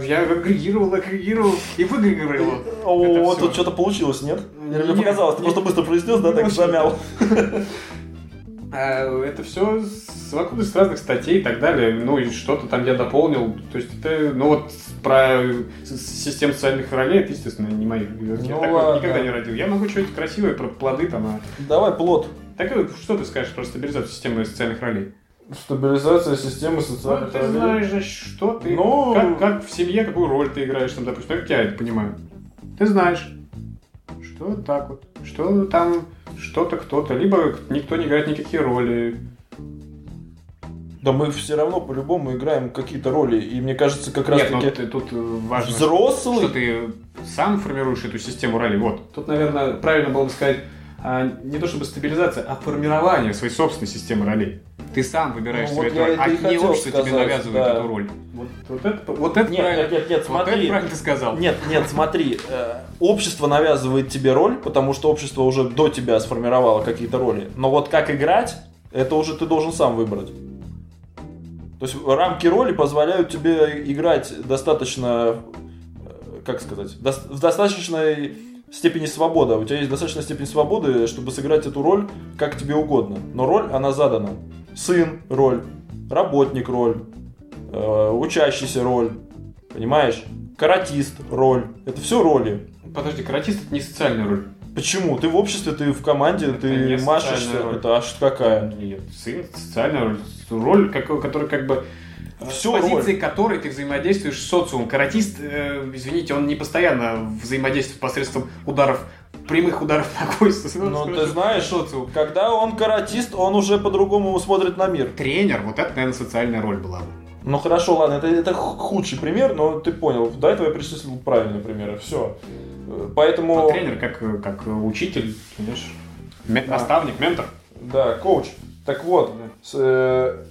я агрегировал, агрегировал и выагрегировал. О, тут что-то получилось, нет? Мне Нет, показалось, ты нет. просто быстро произнес, да, так замял. А, это все совокупность разных статей и так далее. Ну и что-то там я дополнил. То есть это, ну вот про систему социальных ролей, это, естественно, не мои. Я Ну такое ладно. никогда не родил. Я могу что-нибудь красивое про плоды там, а Давай плод. Так э, что ты скажешь про стабилизацию системы социальных ролей? Стабилизация системы Ну, социальных ты ролей. знаешь, же, что ты, Ну- как, как в семье, какую роль ты играешь, там, допустим, как я это понимаю. Ты знаешь, что так вот, что там что-то, кто-то, либо никто не играет никакие роли. Да мы все равно по-любому играем какие-то роли, и мне кажется, как раз Нет, ну таки ты- тут э, важно, взрослый. что ты сам формируешь эту систему ролей. Вот. Тут, наверное, правильно было бы сказать а, не то чтобы стабилизация, а формирование своей собственной системы ролей. Ты сам выбираешь Ну, себе вот эту роль, а не общество тебе сказать, навязывает да. эту роль. Вот, вот это, вот это Нет, правильно. нет, нет, нет, Вот смотри. это правильно ты сказал. Нет, нет, смотри, э, общество навязывает тебе роль, потому что общество уже до тебя сформировало какие-то роли. Но вот как играть, это уже ты должен сам выбрать. То есть рамки роли позволяют тебе играть достаточно, э, как сказать, в достаточной степени свободы. У тебя есть достаточная степень свободы, чтобы сыграть эту роль как тебе угодно. Но роль, она задана. Сын – роль, работник – роль, э, учащийся – роль, понимаешь? Каратист – роль. Это все роли. Подожди, каратист это не социальная роль. Почему? Ты в обществе, ты в команде, Это ты машешься. роль. Это аж какая? Нет, сын социальная роль. Роль, которая как бы э, Всё с позиции которой ты взаимодействуешь с социумом. Каратист, э, извините, он не постоянно взаимодействует посредством ударов, прямых ударов ногой. с- Ну, ты знаешь, социум. когда он каратист, он уже по-другому смотрит на мир. Тренер, вот это, наверное, социальная роль была бы. Ну хорошо, ладно, это, это худший пример, но ты понял. До этого я перечислил правильные примеры. Все. Поэтому... Но тренер как, э, как э, учитель, понимаешь, ме- Да. наставник, ментор. Да, коуч. Так вот, с, э,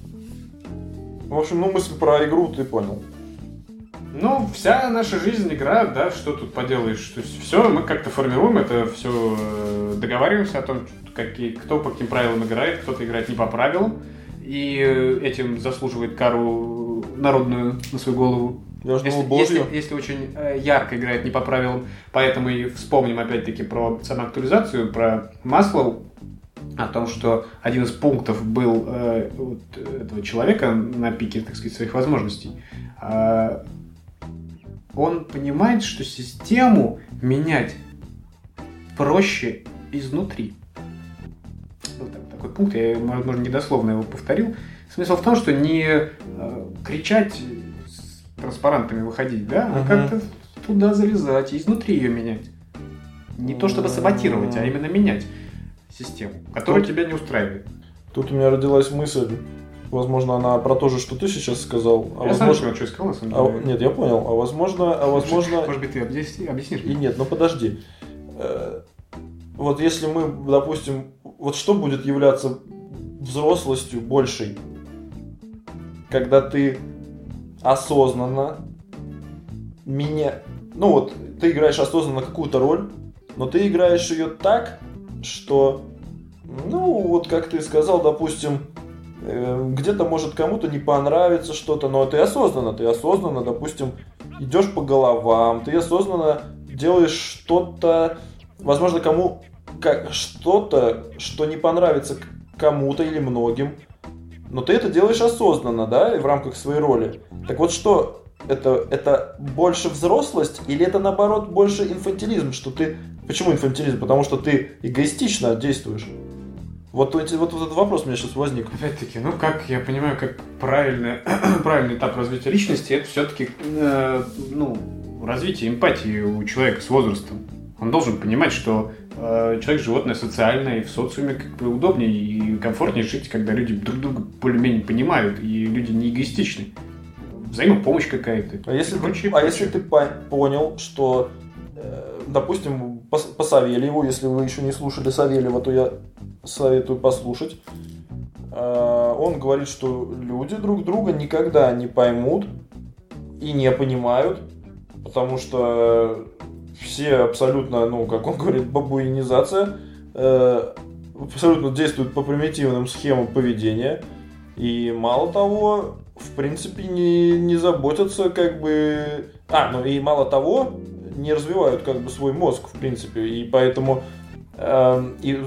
в общем, ну мысль про игру ты понял. Ну, вся наша жизнь игра, да, что тут поделаешь. То есть все, мы как-то формируем это, все договариваемся о том, какие, кто по каким правилам играет, кто-то играет не по правилам. И э, этим заслуживает кару народную на свою голову. Я же Если, если, если очень э, ярко играет не по правилам, поэтому и вспомним опять-таки про самоактуализацию, про Маслоу, о том, что один из пунктов был э, вот этого человека на пике, так сказать, своих возможностей. А, он понимает, что систему менять проще изнутри. Вот так- такой пункт, я, возможно, недословно его повторил. Смысл в том, что не э, кричать с транспарантами выходить, да, а как-то туда залезать и изнутри ее менять. Не то чтобы саботировать, а именно менять систему, которая Тут- тебя не устраивает. Тут у меня родилась мысль, возможно, она про то же, что ты сейчас сказал. А я сам возможно... понял, что искал, на самом а, деле. нет, я понял. А возможно, а возможно... Может быть, ты объясни- объяснишь? И нет, ну подожди. Э, Вот если мы, допустим, вот что будет являться взрослостью большей, когда ты осознанно меня... Ну вот, ты играешь осознанно какую-то роль, но ты играешь ее так, что, ну, вот как ты сказал, допустим, э, где-то может кому-то не понравиться что-то, но ты осознанно, ты осознанно, допустим, идешь по головам, ты осознанно делаешь что-то, возможно, кому как что-то, что не понравится кому-то или многим, но ты это делаешь осознанно, да, и в рамках своей роли. Так вот что, это, это больше взрослость или это наоборот больше инфантилизм, что ты... Почему инфантилизм? Потому что ты эгоистично действуешь. Вот, эти- вот, вот этот вопрос у меня сейчас возник. Опять-таки, ну как я понимаю, как правильный, правильный этап развития личности, это все-таки ну, развитие эмпатии у человека с возрастом. Он должен понимать, что э, человек животное социальное, и в социуме как бы удобнее и комфортнее жить, когда люди друг друга более-менее понимают, и люди не эгоистичны. Взаимопомощь какая-то. А если, прочее, ты, а если прочее. ты по- понял, что, э, допустим, по, по Савельеву, если вы еще не слушали Савельева, то я советую послушать. Э, он говорит, что люди друг друга никогда не поймут и не понимают, потому что все абсолютно, ну, как он говорит, бабуинизация, э, абсолютно действуют по примитивным схемам поведения. И мало того, в принципе, не, не заботятся как бы... А, ну и мало того, не развивают как бы свой мозг, в принципе. И поэтому эм, и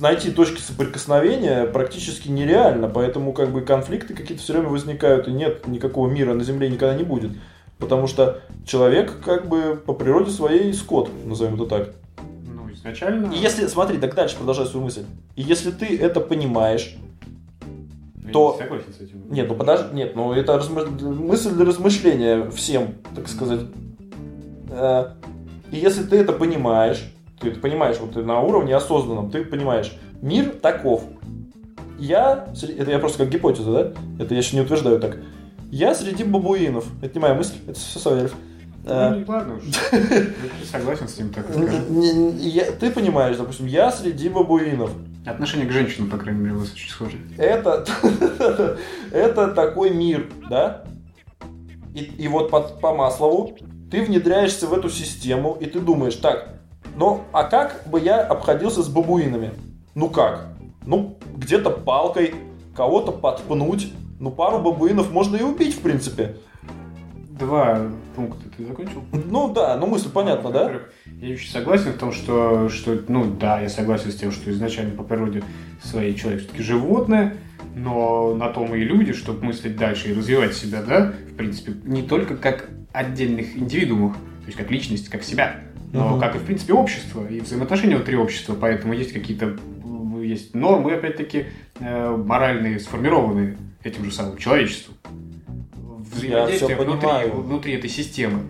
найти точки соприкосновения практически нереально. Поэтому как бы конфликты какие-то все время возникают, и нет никакого мира на Земле никогда не будет. Потому что человек как бы по природе своей скот, назовем это так. Ну, изначально... И если, смотри, так дальше продолжай свою мысль. И если ты это понимаешь, Я то- не согласен с этим. нет, ну подожди, нет, ну это размы- мысль для размышления всем, так сказать. Э, И если ты это понимаешь, ты это понимаешь, вот ты на уровне осознанном, ты понимаешь, мир таков. Я, это я просто как гипотеза, да? Это я еще не утверждаю так. Я среди бабуинов. Это не моя мысль, это все Савельев. Э, Ну, не- ладно уж. Согласен с ним, так я- Ты понимаешь, допустим, я среди бабуинов. Отношение к женщинам, по крайней мере, у вас очень схоже. это, это такой мир, да? И, и вот по, по Маслову ты внедряешься в эту систему, и ты думаешь, так, ну а как бы я обходился с бабуинами? Ну как? Ну, где-то палкой, кого-то подпнуть, ну пару бабуинов можно и убить, в принципе. Два пункта ты закончил? Ну да, ну мысль понятна, да? Во-первых, Я очень согласен в том, что, что, ну да, я согласен с тем, что изначально по природе своей человек все-таки животное, но на том и люди, чтобы мыслить дальше и развивать себя, да, принципе, не только как отдельных индивидуумов, то есть как личность, как себя, но Мгм. как и, в принципе, общество и взаимоотношения внутри общества, поэтому есть какие-то есть нормы, опять-таки, э, моральные, сформированные этим же самым человечеством. Взаимодействие внутри, понимаю. внутри этой системы.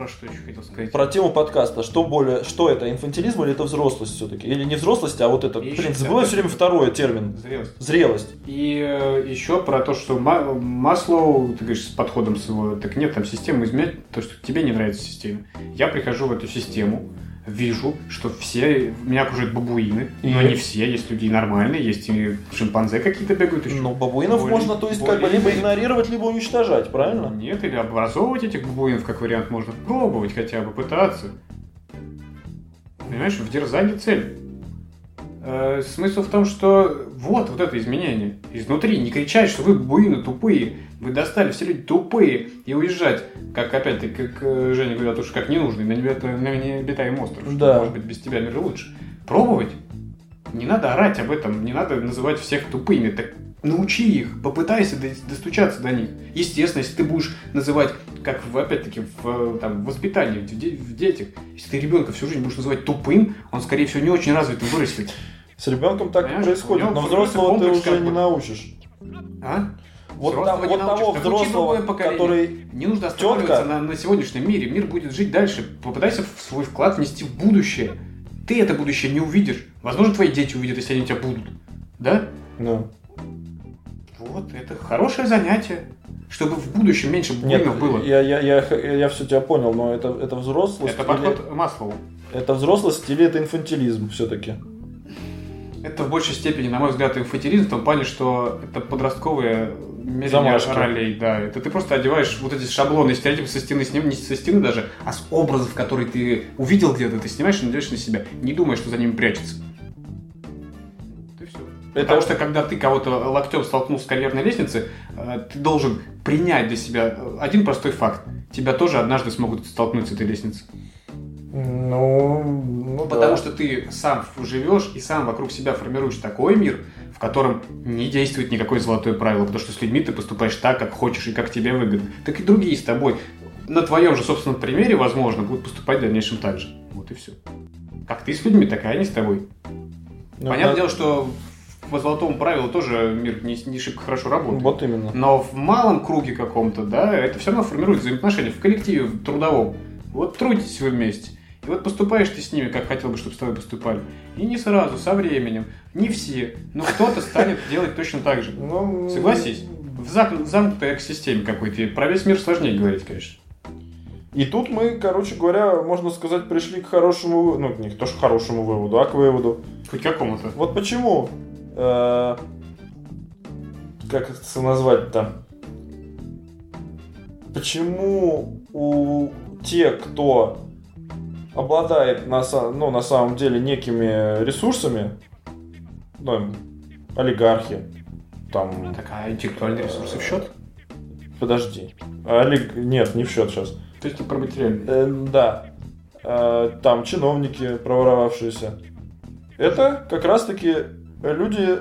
Про, что еще хотел сказать? Про тему подкаста. Что более, что это, инфантилизм или это взрослость все-таки? Или не взрослость, а вот это, Я блин, забываю все время второй термин. Зрелость. Зрелость. И э, еще про то, что Ма- Маслоу, ты говоришь, с подходом своего, так нет, там систему изменять, то, что тебе не нравится система. Я прихожу в эту систему, вижу, что все, меня окружают бабуины, но И? не все, есть люди нормальные, есть и шимпанзе какие-то бегают еще. Ну, бабуинов Более- можно, то есть, как бы более- либо игнорировать, либо уничтожать, правильно? Нет, или образовывать этих бабуинов, как вариант, можно пробовать хотя бы, пытаться. Понимаешь, в дерзании цель. Э, смысл в том, что вот, вот это изменение. Изнутри не кричать, что вы бабуины тупые, вы достали, все люди тупые, и уезжать, как опять-таки, как э, Женя говорил, уж как ненужный, на, небе- на необитаемый остров, что, Да. может быть, без тебя мир лучше. Пробовать. Не надо орать об этом, не надо называть всех тупыми. Так научи их, попытайся до- достучаться до них. Естественно, если ты будешь называть, как в, опять-таки в, там, воспитании, в, де- в детях, если ты ребенка всю жизнь будешь называть тупым, он, скорее всего, не очень развитым вырастет. С ребенком так Понимаешь, происходит, но взрослого ты уже как не научишь. А? Вот, там- не вот научишь. того Так взрослого, который... Не нужно останавливаться Тётка. на, на сегодняшнем мире. Мир будет жить дальше. Попытайся в свой вклад внести в будущее. Ты это будущее не увидишь. Возможно, твои дети увидят, если они у тебя будут. Да? Ну. Вот, это хорошее занятие. Чтобы в будущем меньше Нет, было. я, я, я, я все тебя понял, но это, это взрослость Это или- подход Маслову. это взрослость или это инфантилизм все-таки? Это в большей степени, на мой взгляд, инфантилизм в том плане, что это подростковые мерения ролей, да. Это ты просто одеваешь вот эти шаблоны, стереотипы со стены, сним, не со стены даже, а с образов, которые ты увидел где-то, ты снимаешь и надеваешь на себя. Не думай, что за ними прячется. Это- Потому что когда ты кого-то локтем столкнул с карьерной лестницы, э, ты должен принять для себя один простой факт. тебя тоже однажды смогут столкнуть с этой лестницей. Ну, ну Потому да. что ты сам живешь и сам вокруг себя формируешь такой мир, в котором не действует никакое золотое правило, потому что с людьми ты поступаешь так, как хочешь и как тебе выгодно. Так и другие с тобой на твоем же собственном примере, возможно, будут поступать в дальнейшем так же. Вот и все. Как ты с людьми, так и они с тобой. Ну, Понятное да. дело, что по золотому правилу тоже мир не, не шибко хорошо работает. Вот именно. Но в малом круге каком-то, да, это все равно формирует взаимоотношения в коллективе в трудовом. Вот трудитесь вы вместе. И вот поступаешь ты с ними, как хотел бы, чтобы с тобой поступали. И не сразу, со временем. Не все. Но кто-то станет делать точно так же. Ну, Согласись. В зам- замкнутой экосистеме какой-то. Про весь мир сложнее говорить, конечно. И тут мы, короче говоря, можно сказать, пришли к хорошему, ну, не то что хорошему выводу, а к выводу. Хоть какому-то. Вот почему, э, как это назвать-то, почему у тех, кто обладает на, ну, на самом деле некими ресурсами, ну, олигархи, там, Так, а интеллектуальные ресурсы в счет? подожди, олиг... нет, не в счет сейчас, То есть про материальные. Э, да. Э, там чиновники, проворовавшиеся. Это как раз-таки люди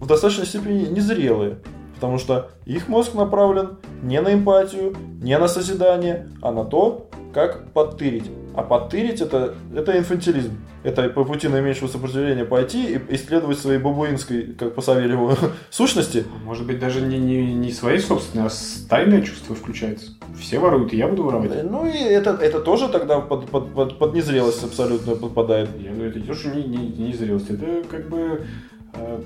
в достаточной степени незрелые. Потому что их мозг направлен не на эмпатию, не на созидание, а на то, как подтырить. А подтырить это, это инфантилизм. Это по пути наименьшего сопротивления пойти и исследовать своей бабуинской, как по Савельеву, сущности. Может быть, даже не, не, не свои собственные, а тайное чувство включается. Все воруют, и я буду воровать. Ну и это, это тоже тогда под, под, под, под незрелость абсолютно подпадает. Я говорю, это тоже не, не, не зрелость, это как бы э,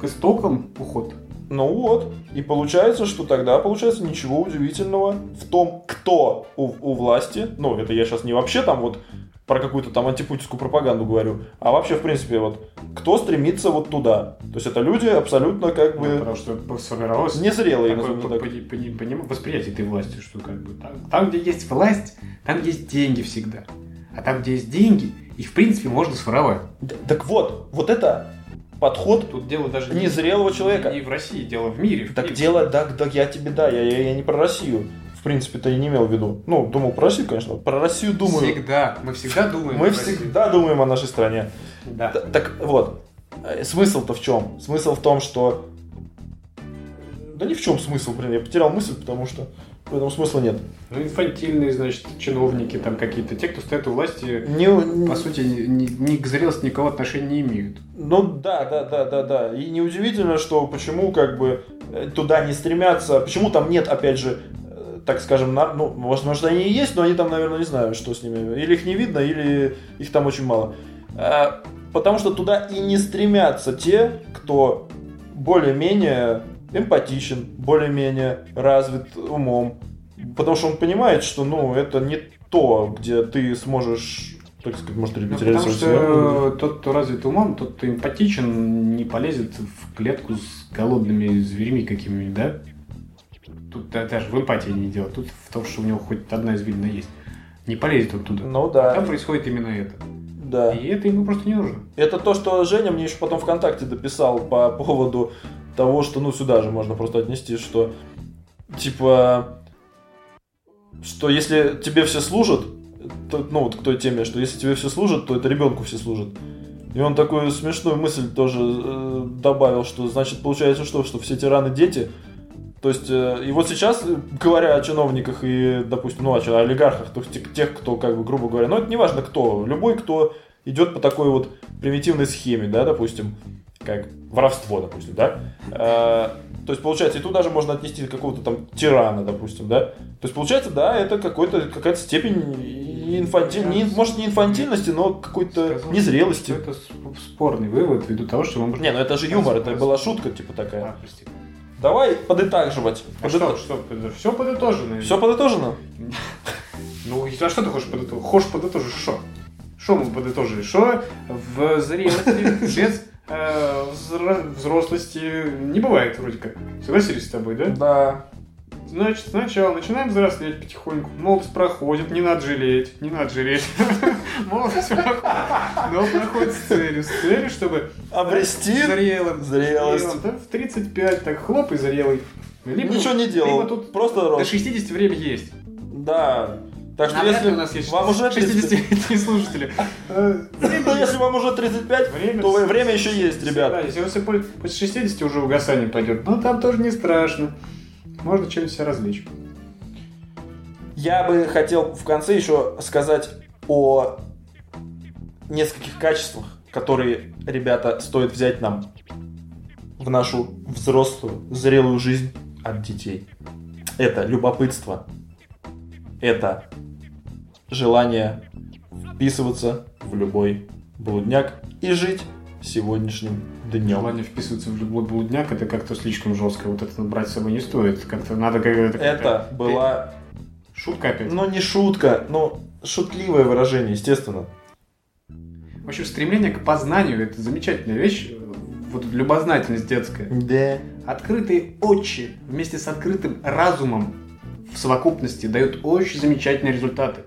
к истокам уход. Ну вот, и получается, что тогда получается ничего удивительного в том, кто у, у власти, ну это я сейчас не вообще там вот про какую-то там антипутинскую пропаганду говорю, а вообще в принципе вот кто стремится вот туда. То есть это люди абсолютно как Ну, бы потому что сформировалось незрелые, такое по- так. восприятие этой власти, что как бы там, там, где есть власть, там есть деньги всегда. А там, где есть деньги, их в принципе можно своровать. Так вот, вот это подход Тут дело даже не- незрелого человека. Не в России, дело в мире. в Так принципе. дело, да, да, я тебе, да, я, я, я не про Россию. В принципе-то я не имел в виду. Ну, думал про Россию, конечно. Про Россию думаю. Всегда. Мы всегда думаем. Мы Россию. всегда думаем о нашей стране. Да. Т- Так вот, э, смысл-то в чем? Смысл в том, что... Да ни в чем смысл, блин, я потерял мысль, потому что в этом смысла нет. Ну, инфантильные, значит, чиновники там какие-то. Те, кто стоят у власти, Не, не- по сути, ни, ни к зрелости никакого отношения не имеют. ну да, да, да, да, да. И неудивительно, что почему как бы э, туда не стремятся, почему там нет, опять же, э, так скажем, на- ну, возможно, они и есть, но они там, наверное, не знаю, что с ними. Или их не видно, или их там очень мало. А, Потому что туда и не стремятся те, кто более-менее эмпатичен, более-менее развит умом. Потому что он понимает, что, ну, это не то, где ты сможешь, так сказать, может, Ну, потому реализовать себя. что тот, кто развит умом, тот, кто эмпатичен, не полезет в клетку с голодными зверями какими-нибудь, да? Тут да- даже в эмпатии не дело. Тут в том, что у него хоть одна извилина есть. Не полезет он туда. Ну да, Там происходит именно это. да. И это ему просто не нужно. Это то, что Женя мне еще потом ВКонтакте дописал по поводу того, что, ну, сюда же можно просто отнести, что, типа, что если тебе все служат, то, ну, вот к той теме, что если тебе все служат, то это ребенку все служат. И он такую смешную мысль тоже э, добавил, что, значит, получается что, что все тираны дети, то есть, э, и вот сейчас, э, говоря о чиновниках и, допустим, ну, о олигархах, то есть тех- кто, как бы, грубо говоря, ну, это не важно кто, любой, кто идет по такой вот примитивной схеме, да, допустим, как воровство, допустим, да, Э, то есть, получается, и туда же можно отнести какого-то там тирана, допустим, да, то есть, получается, да, это какой-то, какая-то степень инфантиль, не, может, не инфантильности, но какой-то Сказал, незрелости. Это спорный вывод ввиду того, что мы. Не, ну это же юмор, это была шутка, типа такая. А, прости. Давай подытаживать. А что, что, все подытожено. Все подытожено? Ну, а что ты хочешь подытожить? Хочешь подытожить что? Что мы подытожили? Что в зрелости без э, взро- взрослости не бывает вроде как. Согласились с тобой, да? Да. Значит, сначала начинаем взрослеть потихоньку. Молодость проходит, не надо жалеть, не надо жалеть. Молодость проходит, но проходит с целью. С целью, чтобы Обрести зрелым. зрелость. в 35 так хлоп и зрелый. Либо- Ничего не делал. Либо тут Просто до рос. 60 время есть. Да. Так что если ли у нас есть вам уже 60-летние слушатели. Ну, если вам уже 35, Время то время еще есть, Да, ребят. если после после 60 уже угасание пойдет, ну там тоже не страшно. Можно чем-нибудь себя развлечь. Я бы хотел в конце еще сказать о нескольких качествах, которые, ребята, стоит взять нам в нашу взрослую, зрелую жизнь от детей. Это любопытство. Это желание вписываться в любой блудняк и жить сегодняшним днем. Желание вписываться в любой блудняк, это как-то слишком жестко. Вот это брать с собой не стоит. Как-то надо как-то... Это была, Шутка опять. ну не шутка, но шутливое выражение, естественно. В общем, стремление к познанию – это замечательная вещь. Вот любознательность детская. Да. Открытые очи вместе с открытым разумом в совокупности дают очень замечательные результаты.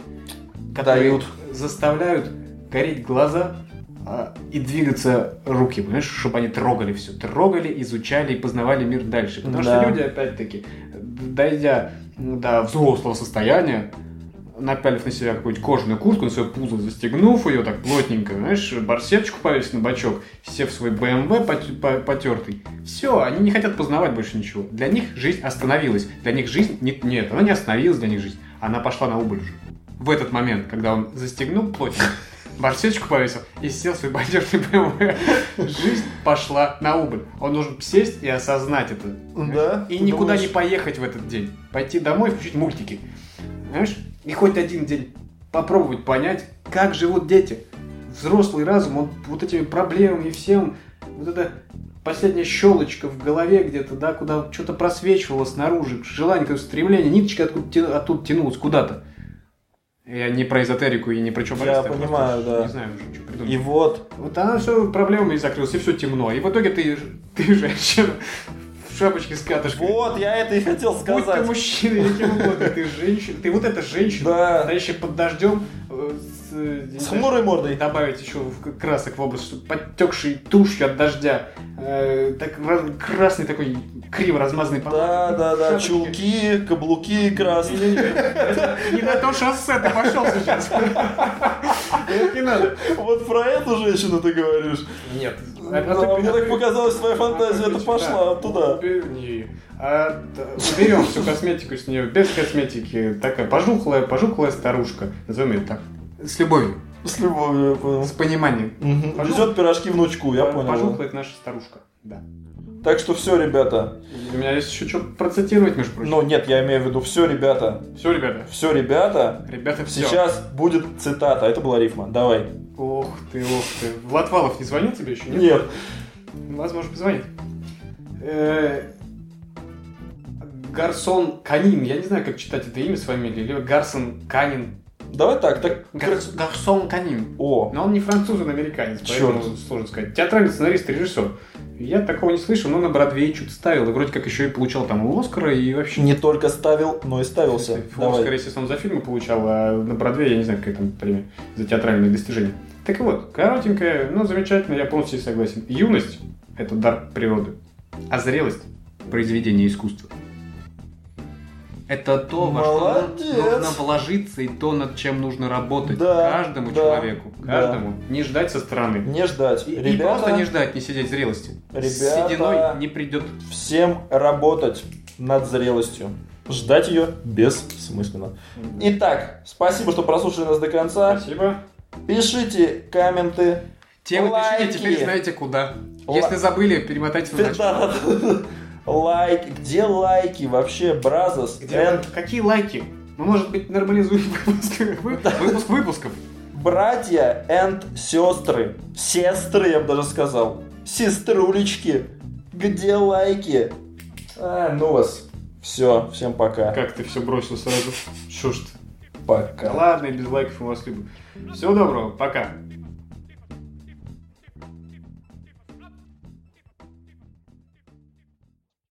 Которые Дают. заставляют гореть глаза а, и двигаться руки, понимаешь, чтобы они трогали все. Трогали, изучали и познавали мир дальше. Потому Да. что люди, опять-таки, дойдя до взрослого состояния, напялив на себя какую-нибудь кожаную куртку, на свое пузо застегнув ее так плотненько, знаешь, барсеточку повесить на бочок, сев в свой БМВ по- потертый. Все, они не хотят познавать больше ничего. Для них жизнь остановилась. Для них жизнь... Нет, нет, она не остановилась для них жизнь. Она пошла на убыль уже. В этот момент, когда он застегнул плотненько, барсеточку повесил и сел свой потертый БМВ, жизнь пошла на убыль. Он должен сесть и осознать это. Да? И никуда думаешь? не поехать в этот день. Пойти домой и включить мультики. Знаешь? И хоть один день попробовать понять, как живут дети. Взрослый разум, он вот этими проблемами и всем, вот это последняя щелочка в голове где-то, да, куда что-то просвечивало снаружи, желание, какое-то стремление, ниточка откуда оттуда тянулась куда-то. Я не про эзотерику и не про что Я понимаю, да. Не знаю уже, что придумать. И вот, Вот она все проблемами закрылась, и все темно. И в итоге ты, ты женщина в шапочке с катышкой. вот, я это и хотел Будь ты сказать. мужчина или кем угодно, ты женщина. Ты вот эта женщина, Да. стоящая под дождем, э, с, э, С хмурой мордой. добавить еще красок в образ, чтобы подтекший тушью от дождя, э, так красный такой криво размазанный по Да, да, да, шапочке. чулки, каблуки красные. Не на то шоссе ты пошел сейчас. Не надо. Вот про эту женщину ты говоришь. Нет. Ну, Мне так показалось, твоя фантазия это пошла туда. Не. А, уберем всю косметику с нее без косметики. Такая пожухлая, пожухлая старушка. Назовем ее так. С любовью, С любовью, я понял. с пониманием. Пожух- Везет пирожки внучку, я понял. это наша старушка. Да. Так что все, ребята. У меня есть еще что процитировать, между прочим. Ну, нет, я имею в виду все, ребята. Все, ребята. Все, ребята. Ребята, все. Сейчас будет цитата. Это была рифма. Давай. Ох ты, ох ты. Влатвалов не звонил тебе еще? Нет. Возможно, позвонит. Э, Гарсон Канин. Я не знаю, как читать это имя с фамилией. Или Гарсон Канин. Давай так. так... Гарс- Гарсон Канин. О, Но он не француз, он американец, поэтому сложно сказать. Театральный сценарист режиссер. Я такого не слышал, но на Бродвее что-то ставил. И вроде как еще и получал там Оскара и вообще... не только ставил, но и ставился. Оскар, Давай. естественно, он за фильмы получал, а на Бродвее я не знаю, какая там премия за театральные достижения. Так вот, коротенькая, но замечательно, я полностью согласен. Юность – это дар природы, а зрелость – произведение искусства. Это то, во что Молодец. нужно вложиться и то, над чем нужно работать Да, каждому да, человеку. да. Каждому. Не ждать со стороны. Не ждать. И, и Ребята, просто не ждать, не сидеть зрелости. С Ребята. сединой не придет. всем работать над зрелостью. Ждать ее бессмысленно. Итак, спасибо, что прослушали нас до конца. Спасибо. Пишите комменты. Темы Лайки. пишите, теперь знаете куда. Ла- Если забыли, перемотайте на начало. Да, да, да. Лайк. Где лайки вообще, бразос? Где- Какие лайки? Мы, может быть, нормализуем выпуск, вы- выпуск выпусков. Братья and сестры. Сестры, я бы даже сказал. Сеструлечки. Где лайки? А, ну вас. Все, всем пока. Как ты все бросил сразу? Что ж ты? Пока. Да ладно, без лайков мы вас любим. Всего доброго, пока.